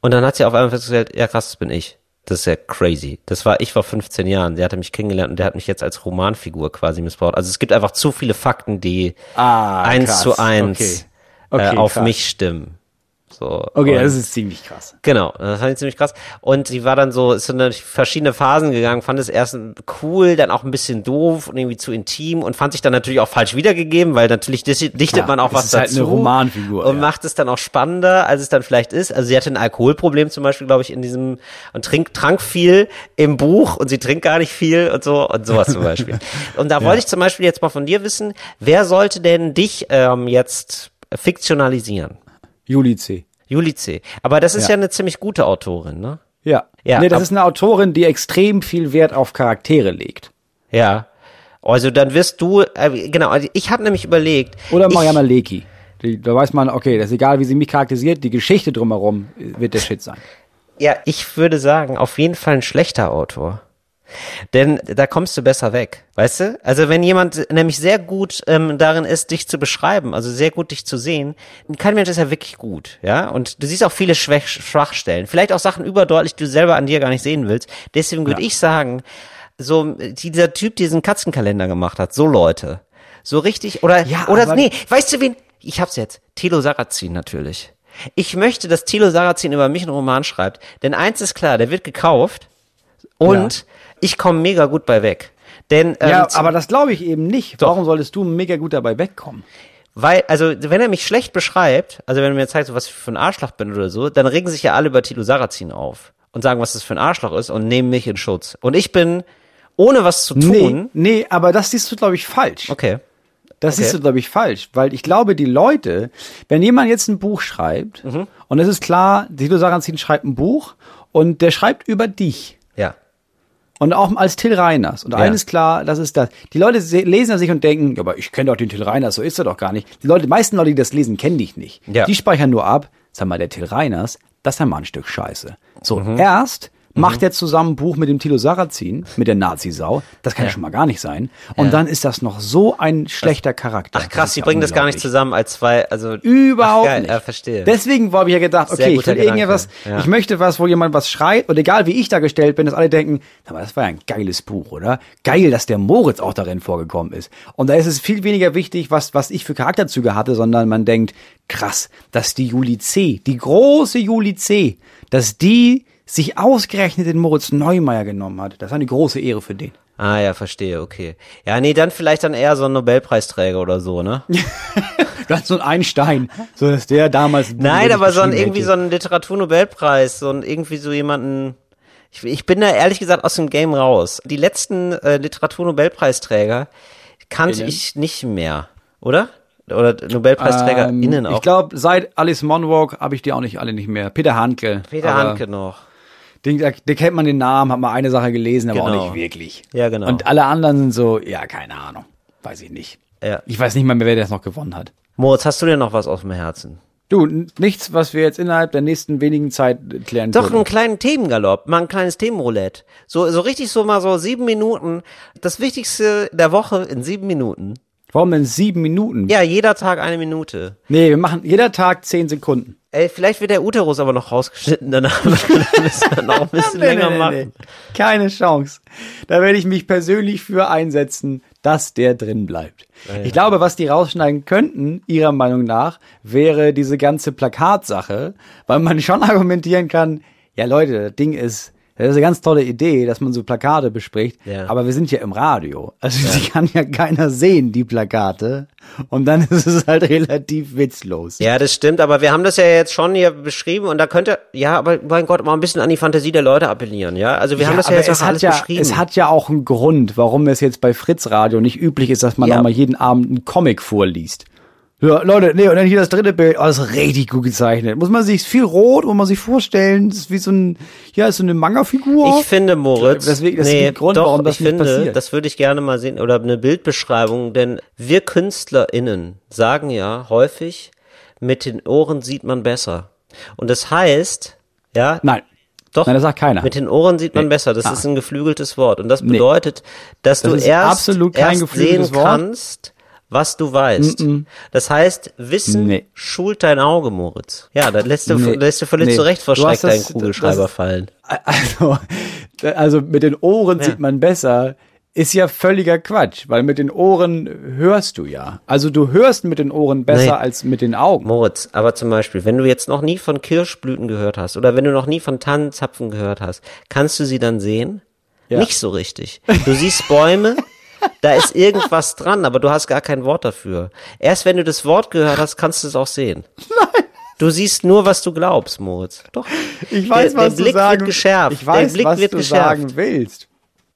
und dann hat sie auf einmal festgestellt, ja krass, das bin ich. Das ist ja crazy. Das war, ich war 15 Jahren, der hatte mich kennengelernt und der hat mich jetzt als Romanfigur quasi missbraucht. Also es gibt einfach zu viele Fakten, die Ah, eins krass. zu eins Okay. äh, Okay, auf krass. mich stimmen. So. Okay, und, das ist ziemlich krass. Genau, das fand ich ziemlich krass. Und sie war dann so, ist so durch verschiedene Phasen gegangen, fand es erst cool, dann auch ein bisschen doof und irgendwie zu intim und fand sich dann natürlich auch falsch wiedergegeben, weil natürlich dichtet Klar, man auch was ist halt dazu. eine Romanfigur, Und ja. macht es dann auch spannender, als es dann vielleicht ist. Also sie hatte ein Alkoholproblem zum Beispiel, glaube ich, in diesem, und trink, trank viel im Buch und sie trinkt gar nicht viel und so und sowas zum Beispiel. Und da wollte ich zum Beispiel jetzt mal von dir wissen, wer sollte denn dich ähm, jetzt fiktionalisieren? Juli C. Juli C. Aber das ist ja, Ja. eine ziemlich gute Autorin, ne? Ja. Ja, nee, das ist eine Autorin, die extrem viel Wert auf Charaktere legt. Ja. Also dann wirst du, äh, genau, also ich habe nämlich überlegt. Oder Mariana Leki. Da weiß man, okay, das ist egal, wie sie mich charakterisiert, die Geschichte drumherum wird der Shit sein. Ja, ich würde sagen, auf jeden Fall ein schlechter Autor. Denn da kommst du besser weg, weißt du? Also wenn jemand nämlich sehr gut ähm, darin ist, dich zu beschreiben, also sehr gut dich zu sehen, kein Mensch ist ja wirklich gut, ja? Und du siehst auch viele Schwach Schwachstellen, vielleicht auch Sachen überdeutlich, die du selber an dir gar nicht sehen willst. Deswegen würde Ja. ich sagen, so dieser Typ, diesen Katzenkalender gemacht hat, so Leute, so richtig oder Ja, oder nee, weißt du wen? Ich hab's jetzt. Thilo Sarrazin natürlich. Ich möchte, dass Thilo Sarrazin über mich einen Roman schreibt, denn eins ist klar, der wird gekauft und ich komme mega gut bei weg. Denn ähm, Ja, aber das glaube ich eben nicht. Warum solltest du mega gut dabei wegkommen? weil, also wenn er mich schlecht beschreibt, also wenn er mir zeigt, so was ich für ein Arschloch bin oder so, dann regen sich ja alle über Thilo Sarrazin auf und sagen, was das für ein Arschloch ist und nehmen mich in Schutz. Und ich bin, ohne was zu Nee, tun, nee, aber das siehst du, glaube ich, falsch. okay, Das Okay. siehst du, glaube ich, falsch, weil ich glaube, die Leute, wenn jemand jetzt ein Buch schreibt, Mhm. und es ist klar, Tilo Sarrazin schreibt ein Buch und der schreibt über dich. Und auch als Till Reiners. Und Ja. eines klar, das ist das. Die Leute se- lesen das sich und denken, ja, aber ich kenne doch den Till Reiners, so ist er doch gar nicht. Die Leute, die meisten Leute, die das lesen, kennen dich nicht. Ja. Die speichern nur ab, sag mal, der Till Reiners, das ist ja mal ein Stück Scheiße. So, Mhm. erst macht er zusammen ein Buch mit dem Tilo Sarrazin, mit der Nazi-Sau. Das kann ja. schon mal gar nicht sein. Und dann ist das noch so ein schlechter Charakter. ach krass, die ja bringen das gar nicht zusammen als zwei, also Überhaupt ach, geil, nicht. Ja, verstehe. Deswegen habe ich ja gedacht, okay, ich will irgendwas, ja. ich möchte was, wo jemand was schreit und egal wie ich dargestellt bin, dass alle denken, aber das war ja ein geiles Buch, oder? Geil, dass der Moritz auch darin vorgekommen ist. Und da ist es viel weniger wichtig, was, was ich für Charakterzüge hatte, sondern man denkt, krass, dass die Juli C., die große Juli C., dass die sich ausgerechnet den Moritz Neumeier genommen hat. Das war eine große Ehre für den. Ah ja, verstehe, okay. Ja, nee, dann vielleicht dann eher so ein Nobelpreisträger oder so, ne? Ganz so ein Einstein, so dass der damals. Nein, aber so ein irgendwie hätte. so ein Literaturnobelpreis, so ein irgendwie so jemanden. Ich, ich bin da ehrlich gesagt aus dem Game raus. Die letzten äh, Literaturnobelpreisträger kannte Innen? ich nicht mehr, oder? Oder NobelpreisträgerInnen Ähm, auch. Ich glaube, seit Alice Monroe habe ich die auch nicht alle nicht mehr. Peter Handke. Peter aber Handke noch. Den, der, der kennt man den Namen, hat mal eine Sache gelesen, aber Genau. auch nicht wirklich. Ja, genau. Und alle anderen sind so, ja, keine Ahnung. Weiß ich nicht. Ja. Ich weiß nicht mal mehr, wer das noch gewonnen hat. Moritz, hast du dir noch was auf dem Herzen? Du, nichts, was wir jetzt innerhalb der nächsten wenigen Zeit klären Doch, können. einen kleinen Themengalopp, mal ein kleines Themenroulette. So, so richtig so mal so sieben Minuten. Das Wichtigste der Woche in sieben Minuten. Warum denn sieben Minuten? Ja, jeder Tag eine Minute. Nee, wir machen jeder Tag zehn Sekunden. Ey, vielleicht wird der Uterus aber noch rausgeschnitten, danach müssen wir noch ein bisschen länger machen. Keine Chance. Da werde ich mich persönlich für einsetzen, dass der drin bleibt. Ich glaube, was die rausschneiden könnten, ihrer Meinung nach, wäre diese ganze Plakatsache, weil man schon argumentieren kann, Ja, Leute, das Ding ist, das ist eine ganz tolle Idee, dass man so Plakate bespricht, Ja. aber wir sind ja im Radio. Also die kann ja keiner sehen, die Plakate. Und dann ist es halt relativ witzlos. Ja, das stimmt, aber wir haben das ja jetzt schon hier beschrieben und da könnte, ja, aber mein Gott, mal ein bisschen an die Fantasie der Leute appellieren, ja? Also wir haben das ja jetzt es auch hat alles ja, beschrieben. Es hat ja auch einen Grund, warum es jetzt bei Fritz Radio nicht üblich ist, dass man Ja. mal jeden Abend einen Comic vorliest. Ja, Leute, nee, und dann hier das dritte Bild, oh, das ist richtig gut gezeichnet. Muss man sich, ist viel rot, muss man sich vorstellen, das ist wie so ein, ja, ist so eine Manga-Figur. Ich finde, Moritz, Deswegen- das ist nee, der Grund, doch, warum das ich finde, passiert. das würde ich gerne mal sehen, oder eine Bildbeschreibung, denn wir KünstlerInnen sagen ja häufig, mit den Ohren sieht man besser. Und das heißt, ja, Nein. doch, Nein, das sagt keiner. mit den Ohren sieht man Nee. besser. Das Ah. ist ein geflügeltes Wort. Und das bedeutet, dass Das du ist erst, erst sehen Wort. kannst, was du weißt. Das heißt, Wissen Nee. schult dein Auge, Moritz. Ja, da lässt du, Nee. lässt du völlig Nee. zurecht vor Schreck deinen Kugelschreiber fallen. Also, also mit den Ohren sieht man besser, ist ja völliger Quatsch, weil mit den Ohren hörst du ja. Also du hörst mit den Ohren besser Nee. als mit den Augen. Moritz, aber zum Beispiel, wenn du jetzt noch nie von Kirschblüten gehört hast oder wenn du noch nie von Tannenzapfen gehört hast, kannst du sie dann sehen? Ja. Nicht so richtig. Du siehst Bäume, da ist irgendwas dran, aber du hast gar kein Wort dafür. Erst wenn du das Wort gehört hast, kannst du es auch sehen. Nein. Du siehst nur, was du glaubst, Moritz. Doch. Ich weiß, der, der was Blick du sagen wird geschärft. Ich weiß, der Blick was wird du geschärft. sagen willst.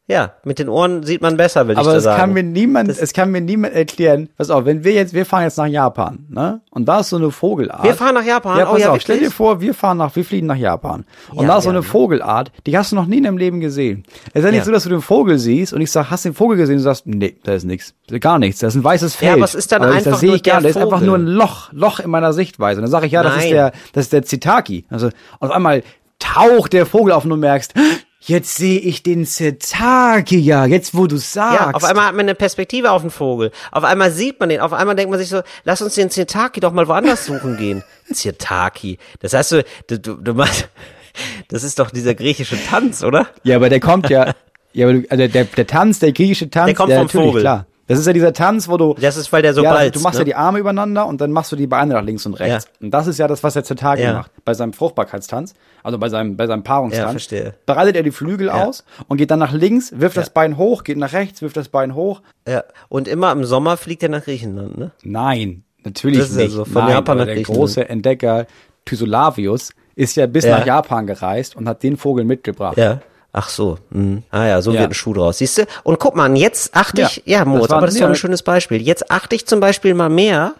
Ja, mit den Ohren sieht man besser, will ich Aber dir es sagen. kann mir niemand, es kann mir niemand erklären. Pass auf, wenn wir jetzt, wir fahren jetzt nach Japan, ne? Und da ist so eine Vogelart. Wir fahren nach Japan? Ja, Oh pass ja, auf, stell dir vor, wir fahren nach, wir fliegen nach Japan. Und Ja, da ist so eine gerne. Vogelart, die hast du noch nie in deinem Leben gesehen. Es ist ja nicht Ja. so, dass du den Vogel siehst und ich sag, hast du den Vogel gesehen? Und du sagst, nee, da ist nichts. Gar nichts. Das ist ein weißes Feld. aber es ist dann Aber ich- einfach das sehe ich gar nicht. Das ist einfach nur ein Loch, Loch in meiner Sichtweise. Und dann sage ich, ja, das ist Nein. der, das ist der Zitaki. Also, und auf einmal taucht der Vogel auf und du merkst, jetzt sehe ich den Zitaki ja, jetzt wo du sagst. Ja, auf einmal hat man eine Perspektive auf den Vogel. Auf einmal sieht man den. Auf einmal denkt man sich so, lass uns den Zirtaki doch mal woanders suchen gehen. Zirtaki. Das heißt du, du, du, du machst, das ist doch dieser griechische Tanz, oder? Ja, aber der kommt ja, ja, aber du, also der, der Tanz, der griechische Tanz, Der kommt vom natürlich, Vogel. klar. Das ist ja dieser Tanz, wo du, Das ist, weil der so ja, balzt, du machst ne? ja die Arme übereinander und dann machst du die Beine nach links und rechts. Ja. Und das ist ja das, was der Zitagi Ja. macht. Bei seinem Fruchtbarkeitstanz, also bei seinem, bei seinem Paarungstanz. Ja, verstehe. Breitet er die Flügel Ja. aus und geht dann nach links, wirft das Bein hoch, geht nach rechts, wirft das Bein hoch. Ja. Und immer im Sommer fliegt er nach Griechenland, ne? Nein, natürlich Das ist ja nicht. so, von Nein, Japan nach der große Entdecker Thysolavius ist ja bis Ja. nach Japan gereist und hat den Vogel mitgebracht. Ja. Ach so. Hm. Ah ja, so Ja. wird ein Schuh draus. Siehst du? Und guck mal, jetzt achte Ja. ich, ja, Moritz, Das war- aber das ist ja. doch ein schönes Beispiel. Jetzt achte ich zum Beispiel mal mehr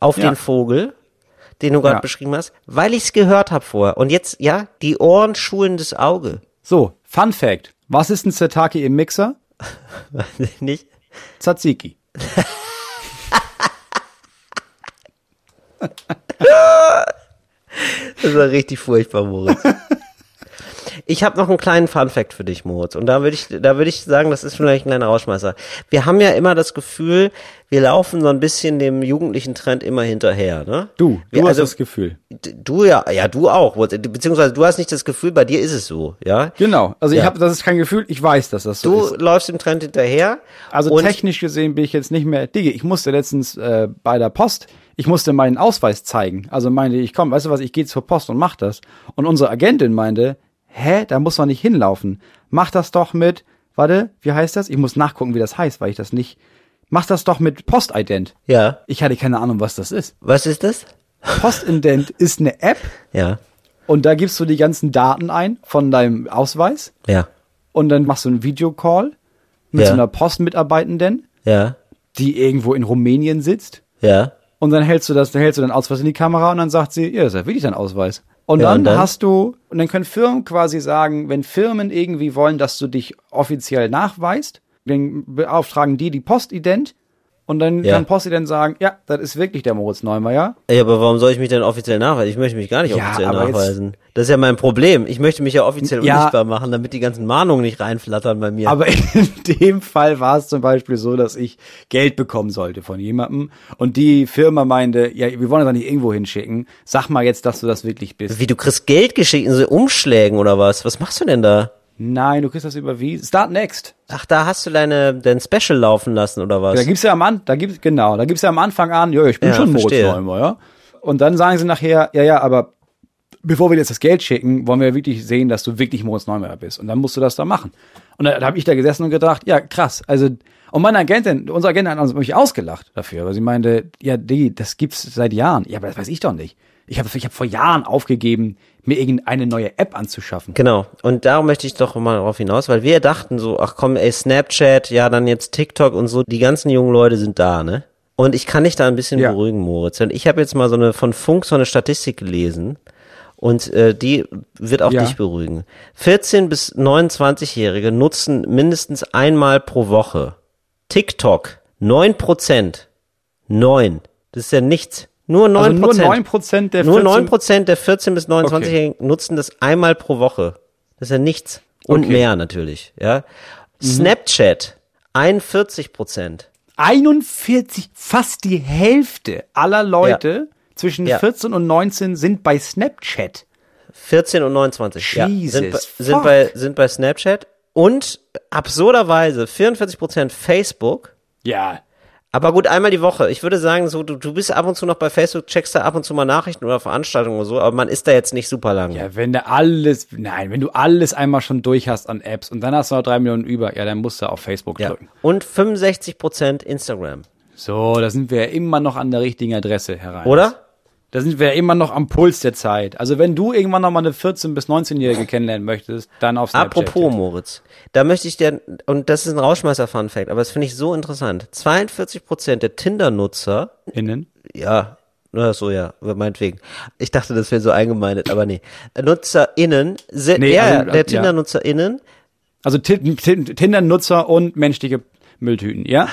auf Ja. den Vogel, den du gerade Ja. beschrieben hast, weil ich es gehört habe vorher. Und jetzt, ja, die Ohren schulen das Auge. So, Fun Fact. Was ist ein Zitaki im Mixer? Nicht? Tzatziki. Das war richtig furchtbar, Moritz. Ich habe noch einen kleinen Fun-Fact für dich, Moritz. Und da würde ich, da würde ich sagen, das ist vielleicht ein kleiner Rausschmeißer. Wir haben ja immer das Gefühl, wir laufen so ein bisschen dem jugendlichen Trend immer hinterher, ne? Du, du wir, hast also, das Gefühl. Du ja, ja, du auch. Beziehungsweise du hast nicht das Gefühl, bei dir ist es so, ja? Genau. Also ich Ja. habe, das ist kein Gefühl, ich weiß, dass das so Du ist. läufst dem Trend hinterher. Also technisch gesehen bin ich jetzt nicht mehr, Digga, ich musste letztens äh, bei der Post, ich musste meinen Ausweis zeigen. Also meinte ich, komm, weißt du was, ich gehe zur Post und mach das. Und unsere Agentin meinte, hä, da muss man nicht hinlaufen. Mach das doch mit, warte, wie heißt das? Ich muss nachgucken, wie das heißt, weil ich das nicht, mach das doch mit Postident. Ja. Ich hatte keine Ahnung, was das ist. Was ist das? Postident ist eine App Ja. und da gibst du die ganzen Daten ein von deinem Ausweis Ja. und dann machst du einen Videocall mit Ja. so einer Postmitarbeitenden, Ja. die irgendwo in Rumänien sitzt. Ja. Und dann hältst du das, dann hältst du deinen Ausweis in die Kamera und dann sagt sie, ja, das ist ja wirklich dein Ausweis. Und, Ja, dann, und dann? hast du, und dann können Firmen quasi sagen, wenn Firmen irgendwie wollen, dass du dich offiziell nachweist, dann beauftragen die die Postident und dann Ja. kann Postident sagen, ja, das ist wirklich der Moritz Neumeier. Ey, aber warum soll ich mich denn offiziell nachweisen? Ich möchte mich gar nicht Ja, offiziell nachweisen. Das ist ja mein Problem. Ich möchte mich ja offiziell Ja. unsichtbar machen, damit die ganzen Mahnungen nicht reinflattern bei mir. Aber in dem Fall war es zum Beispiel so, dass ich Geld bekommen sollte von jemandem und die Firma meinte, ja, wir wollen das nicht irgendwo hinschicken. Sag mal jetzt, dass du das wirklich bist. Wie, du kriegst Geld geschickt in so Umschlägen oder was? Was machst du denn da? Nein, du kriegst das überwiesen. Start next. Ach, da hast du deine, dein Special laufen lassen oder was? Da gibt's ja am An, da gibt's genau, da gibt's ja am Anfang an, ja, ich bin Ja, schon Moritz verstehe. Neumer, ja. Und dann sagen sie nachher, ja, ja, aber bevor wir dir jetzt das Geld schicken, wollen wir wirklich sehen, dass du wirklich Moritz Neumeier bist. Und dann musst du das da machen. Und da, da habe ich da gesessen und gedacht, ja, krass. Also, und meine Agentin, unsere Agentin hat uns mich ausgelacht dafür, weil sie meinte, ja, Diggi, das gibt's seit Jahren. Ja, aber das weiß ich doch nicht. Ich habe ich hab vor Jahren aufgegeben, mir irgendeine neue App anzuschaffen. Genau. Und darum möchte ich doch mal darauf hinaus, weil wir dachten so, ach komm, ey, Snapchat, ja, dann jetzt TikTok und so, die ganzen jungen Leute sind da, ne? Und ich kann dich da ein bisschen Ja. beruhigen, Moritz. Und ich habe jetzt mal so eine von Funk so eine Statistik gelesen und äh, die wird auch Ja. dich beruhigen. 14 bis 29-Jährige nutzen mindestens einmal pro Woche TikTok. 9 Prozent. 9. Das ist ja nichts. Nur 9 Also nur Prozent. 9 Prozent der Nur 14 9 Prozent der 14 bis 29-Jährigen nutzen das einmal pro Woche. Das ist ja nichts. Und Okay. Mhm. mehr natürlich, ja. Snapchat, 41 Prozent. 41, fast die Hälfte aller Leute zwischen Ja. 14 und 19 sind bei Snapchat. 14 und 29. ja, Jesus, sind, bei- sind, fuck. bei, sind bei Snapchat. Und absurderweise 44 Prozent Facebook. Ja. Aber gut, einmal die Woche. Ich würde sagen, so, du, du bist ab und zu noch bei Facebook, checkst da ab und zu mal Nachrichten oder Veranstaltungen oder so, aber man ist da jetzt nicht super lang. Ja, wenn du alles, nein, wenn du alles einmal schon durch hast an Apps und dann hast du noch drei Millionen über, ja, dann musst du auf Facebook Ja. drücken. Und 65 Prozent Instagram. So, da sind wir ja immer noch an der richtigen Adresse herein. Oder? Da sind wir ja immer noch am Puls der Zeit. Also wenn du irgendwann noch mal eine 14- bis 19-Jährige kennenlernen möchtest, dann auf Snapchat. Apropos Moritz, da möchte ich dir, und das ist ein Rauschmeißer-Fun-Fact, aber das finde ich so interessant. 42 Prozent der Tinder-Nutzer, Innen. ja, na so ja, meinetwegen. Ich dachte, das wäre so eingemeindet, aber nee. NutzerInnen, sind, Nee, ja, also, der. Tinder-NutzerInnen, Also Ti- Ti- Tinder-Nutzer und menschliche Mülltüten, ja?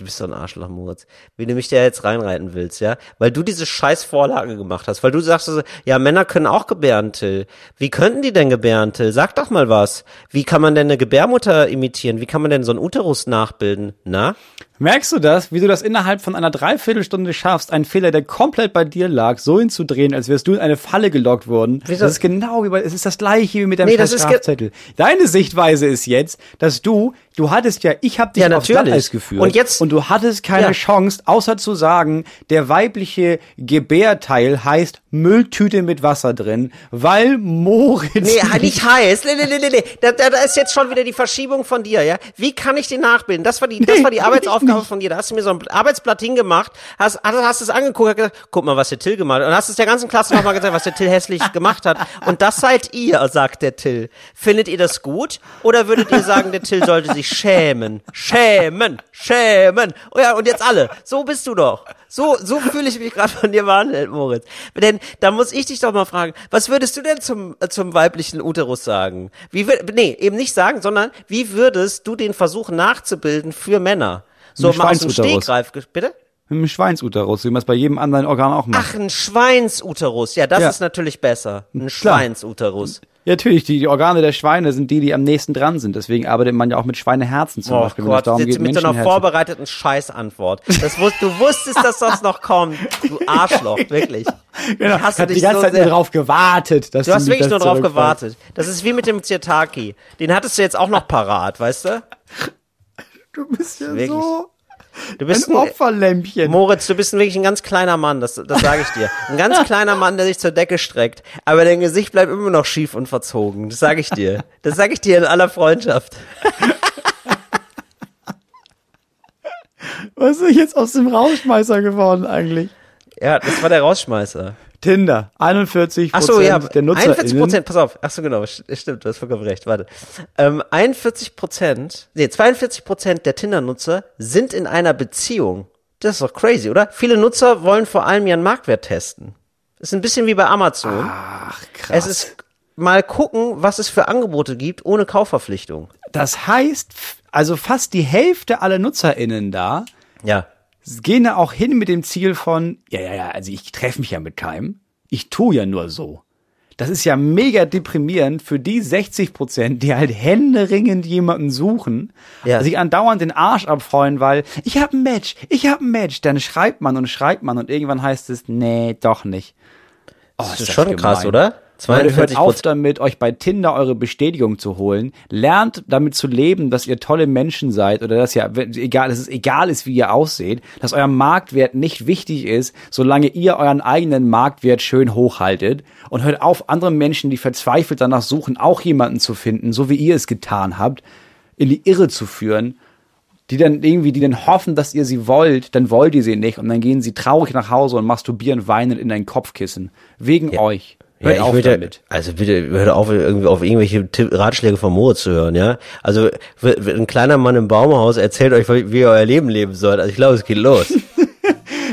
Du bist so ein Arschloch, Moritz, wie du mich da jetzt reinreiten willst, ja? Weil du diese scheiß Vorlage gemacht hast, weil du sagst so, ja, Männer können auch gebären, Till. Wie könnten die denn gebären, Till? Sag doch mal was. Wie kann man denn eine Gebärmutter imitieren? Wie kann man denn so einen Uterus nachbilden? Na? Merkst du das, wie du das innerhalb von einer Dreiviertelstunde schaffst, einen Fehler, der komplett bei dir lag, so hinzudrehen, als wärst du in eine Falle gelockt worden? Wieso? Das ist genau wie bei, es ist das gleiche wie mit deinem Nee, das Strafzettel. Deine Sichtweise ist jetzt, dass du, du hattest ja, ich hab dich Ja, aufs. Glatteis geführt. Und jetzt- und du hattest keine Ja. Chance, außer zu sagen, der weibliche Gebärteil heißt Mülltüte mit Wasser drin, weil Moritz Nee, nicht heiß. Nee, nee, nee, nee, nee. Da, da, da ist jetzt schon wieder die Verschiebung von dir, ja? Wie kann ich den nachbilden? Das war die, das Nee, war die Arbeitsaufgabe nicht. von dir. Da hast du mir so ein Arbeitsblatt hingemacht, hast, hast, hast es angeguckt, hast gesagt, guck mal, was der Till gemacht hat. Und hast es der ganzen Klasse nochmal gesagt, was der Till hässlich gemacht hat. Und das seid ihr, sagt der Till. Findet ihr das gut? Oder würdet ihr sagen, der Till sollte sich schämen? Schämen! Schämen! Oh ja, und jetzt alle. So bist du doch. So, so fühle ich mich gerade von dir behandelt, Moritz. Denn da muss ich dich doch mal fragen, was würdest du denn zum, äh, zum weiblichen Uterus sagen? Wie nee, eben nicht sagen, sondern wie würdest du den versuchen nachzubilden für Männer? So Ein mal aus dem Schweinsuterus. Stegreif, bitte? einem Schweinsuterus, wie man es bei jedem anderen Organ auch macht. Ach, ein Schweinsuterus. Ja, das Ja. ist natürlich besser. Ein Klar. Schweinsuterus. Ja, natürlich, die, die Organe der Schweine sind die, die am nächsten dran sind. Deswegen arbeitet man ja auch mit Schweineherzen zum Oh Beispiel, Gott, darum geht, mit so einer vorbereiteten Scheißantwort. Das wus du wusstest, dass das noch kommt. Du Arschloch, wirklich. Genau, ich hab dich die ganze so Zeit sehr. nur drauf gewartet. Dass Du hast wirklich das nur drauf gewartet. Das ist wie mit dem Zirtaki. Den hattest du jetzt auch noch parat, weißt du? Du bist ja Wirklich. so Du bist ein ein, Opferlämpchen. Moritz, du bist wirklich ein ganz kleiner Mann, das, das sage ich dir. Ein ganz kleiner Mann, der sich zur Decke streckt, aber dein Gesicht bleibt immer noch schief und verzogen. Das sage ich dir. Das sage ich dir in aller Freundschaft. Was ist jetzt aus dem Rauschmeißer geworden eigentlich? Ja, das war der Rausschmeißer. Tinder, 41 Ach so, ja, der 41 NutzerInnen. Prozent, pass auf, ach so, genau, st- stimmt, du hast vollkommen recht, warte. Ähm, 41 Prozent, nee, 42 Prozent der Tinder-Nutzer sind in einer Beziehung. Das ist doch crazy, oder? Viele Nutzer wollen vor allem ihren Marktwert testen. Ist ein bisschen wie bei Amazon. Ach, krass. Es ist mal gucken, was es für Angebote gibt, ohne Kaufverpflichtung. das heißt, also fast die Hälfte aller NutzerInnen da Ja. Gehen da auch hin mit dem Ziel von, ja, ja, ja, also ich treffe mich ja mit keinem. Ich tu ja nur so. Das ist ja mega deprimierend für die 60 Prozent, die halt händeringend jemanden suchen, Ja. sich andauernd den Arsch abfreuen, weil ich habe ein Match, ich habe ein Match. Dann schreibt man und schreibt man und irgendwann heißt es, nee, doch nicht. Oh, Das ist schon krass, oder? Leute, hört 42 auf damit, euch bei Tinder eure Bestätigung zu holen. Lernt damit zu leben, dass ihr tolle Menschen seid oder dass ja egal, dass es egal ist, wie ihr ausseht, dass euer Marktwert nicht wichtig ist, solange ihr euren eigenen Marktwert schön hochhaltet und hört auf, andere Menschen, die verzweifelt danach suchen, auch jemanden zu finden, so wie ihr es getan habt, in die Irre zu führen, die dann irgendwie, die dann hoffen, dass ihr sie wollt, dann wollt ihr sie nicht und dann gehen sie traurig nach Hause und masturbieren weinend in ein Kopfkissen. Wegen euch. Hört ja, ich würde, damit. also bitte hört auf, irgendwie auf irgendwelche Tipp, Ratschläge von Moritz zu hören, ja. Also ein kleiner Mann im Baumhaus erzählt euch, wie ihr euer Leben leben sollt. Also ich glaube, es geht los.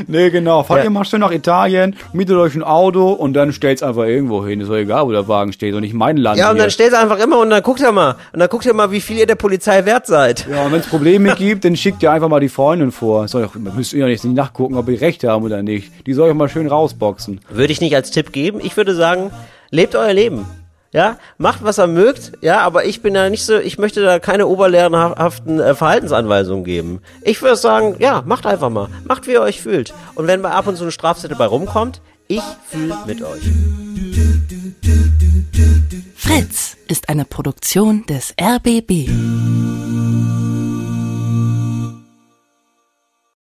Nee, genau. Fahrt Ja. ihr mal schön nach Italien, mietet euch ein Auto und dann stellt's einfach irgendwo hin. Ist doch egal, wo der Wagen steht und nicht mein Land. ja, und hier. dann stellt einfach immer und dann guckt ihr mal. Und dann guckt ihr mal, wie viel ihr der Polizei wert seid. ja, und wenn's Probleme gibt, dann schickt ihr einfach mal die Freundin vor. Soll doch, müsst ihr ja nicht nachgucken, ob die Rechte haben oder nicht. Die soll euch mal schön rausboxen. Würde ich nicht als Tipp geben. Ich würde sagen, lebt euer Leben. Ja, macht was ihr mögt, ja, aber ich bin da nicht so, ich möchte da keine oberlehrerhaften äh, Verhaltensanweisungen geben. Ich würde sagen, ja, macht einfach mal. Macht, wie ihr euch fühlt. Und wenn mal ab und zu eine Strafzettel bei rumkommt, ich fühle mit euch. Fritz ist eine Produktion des RBB.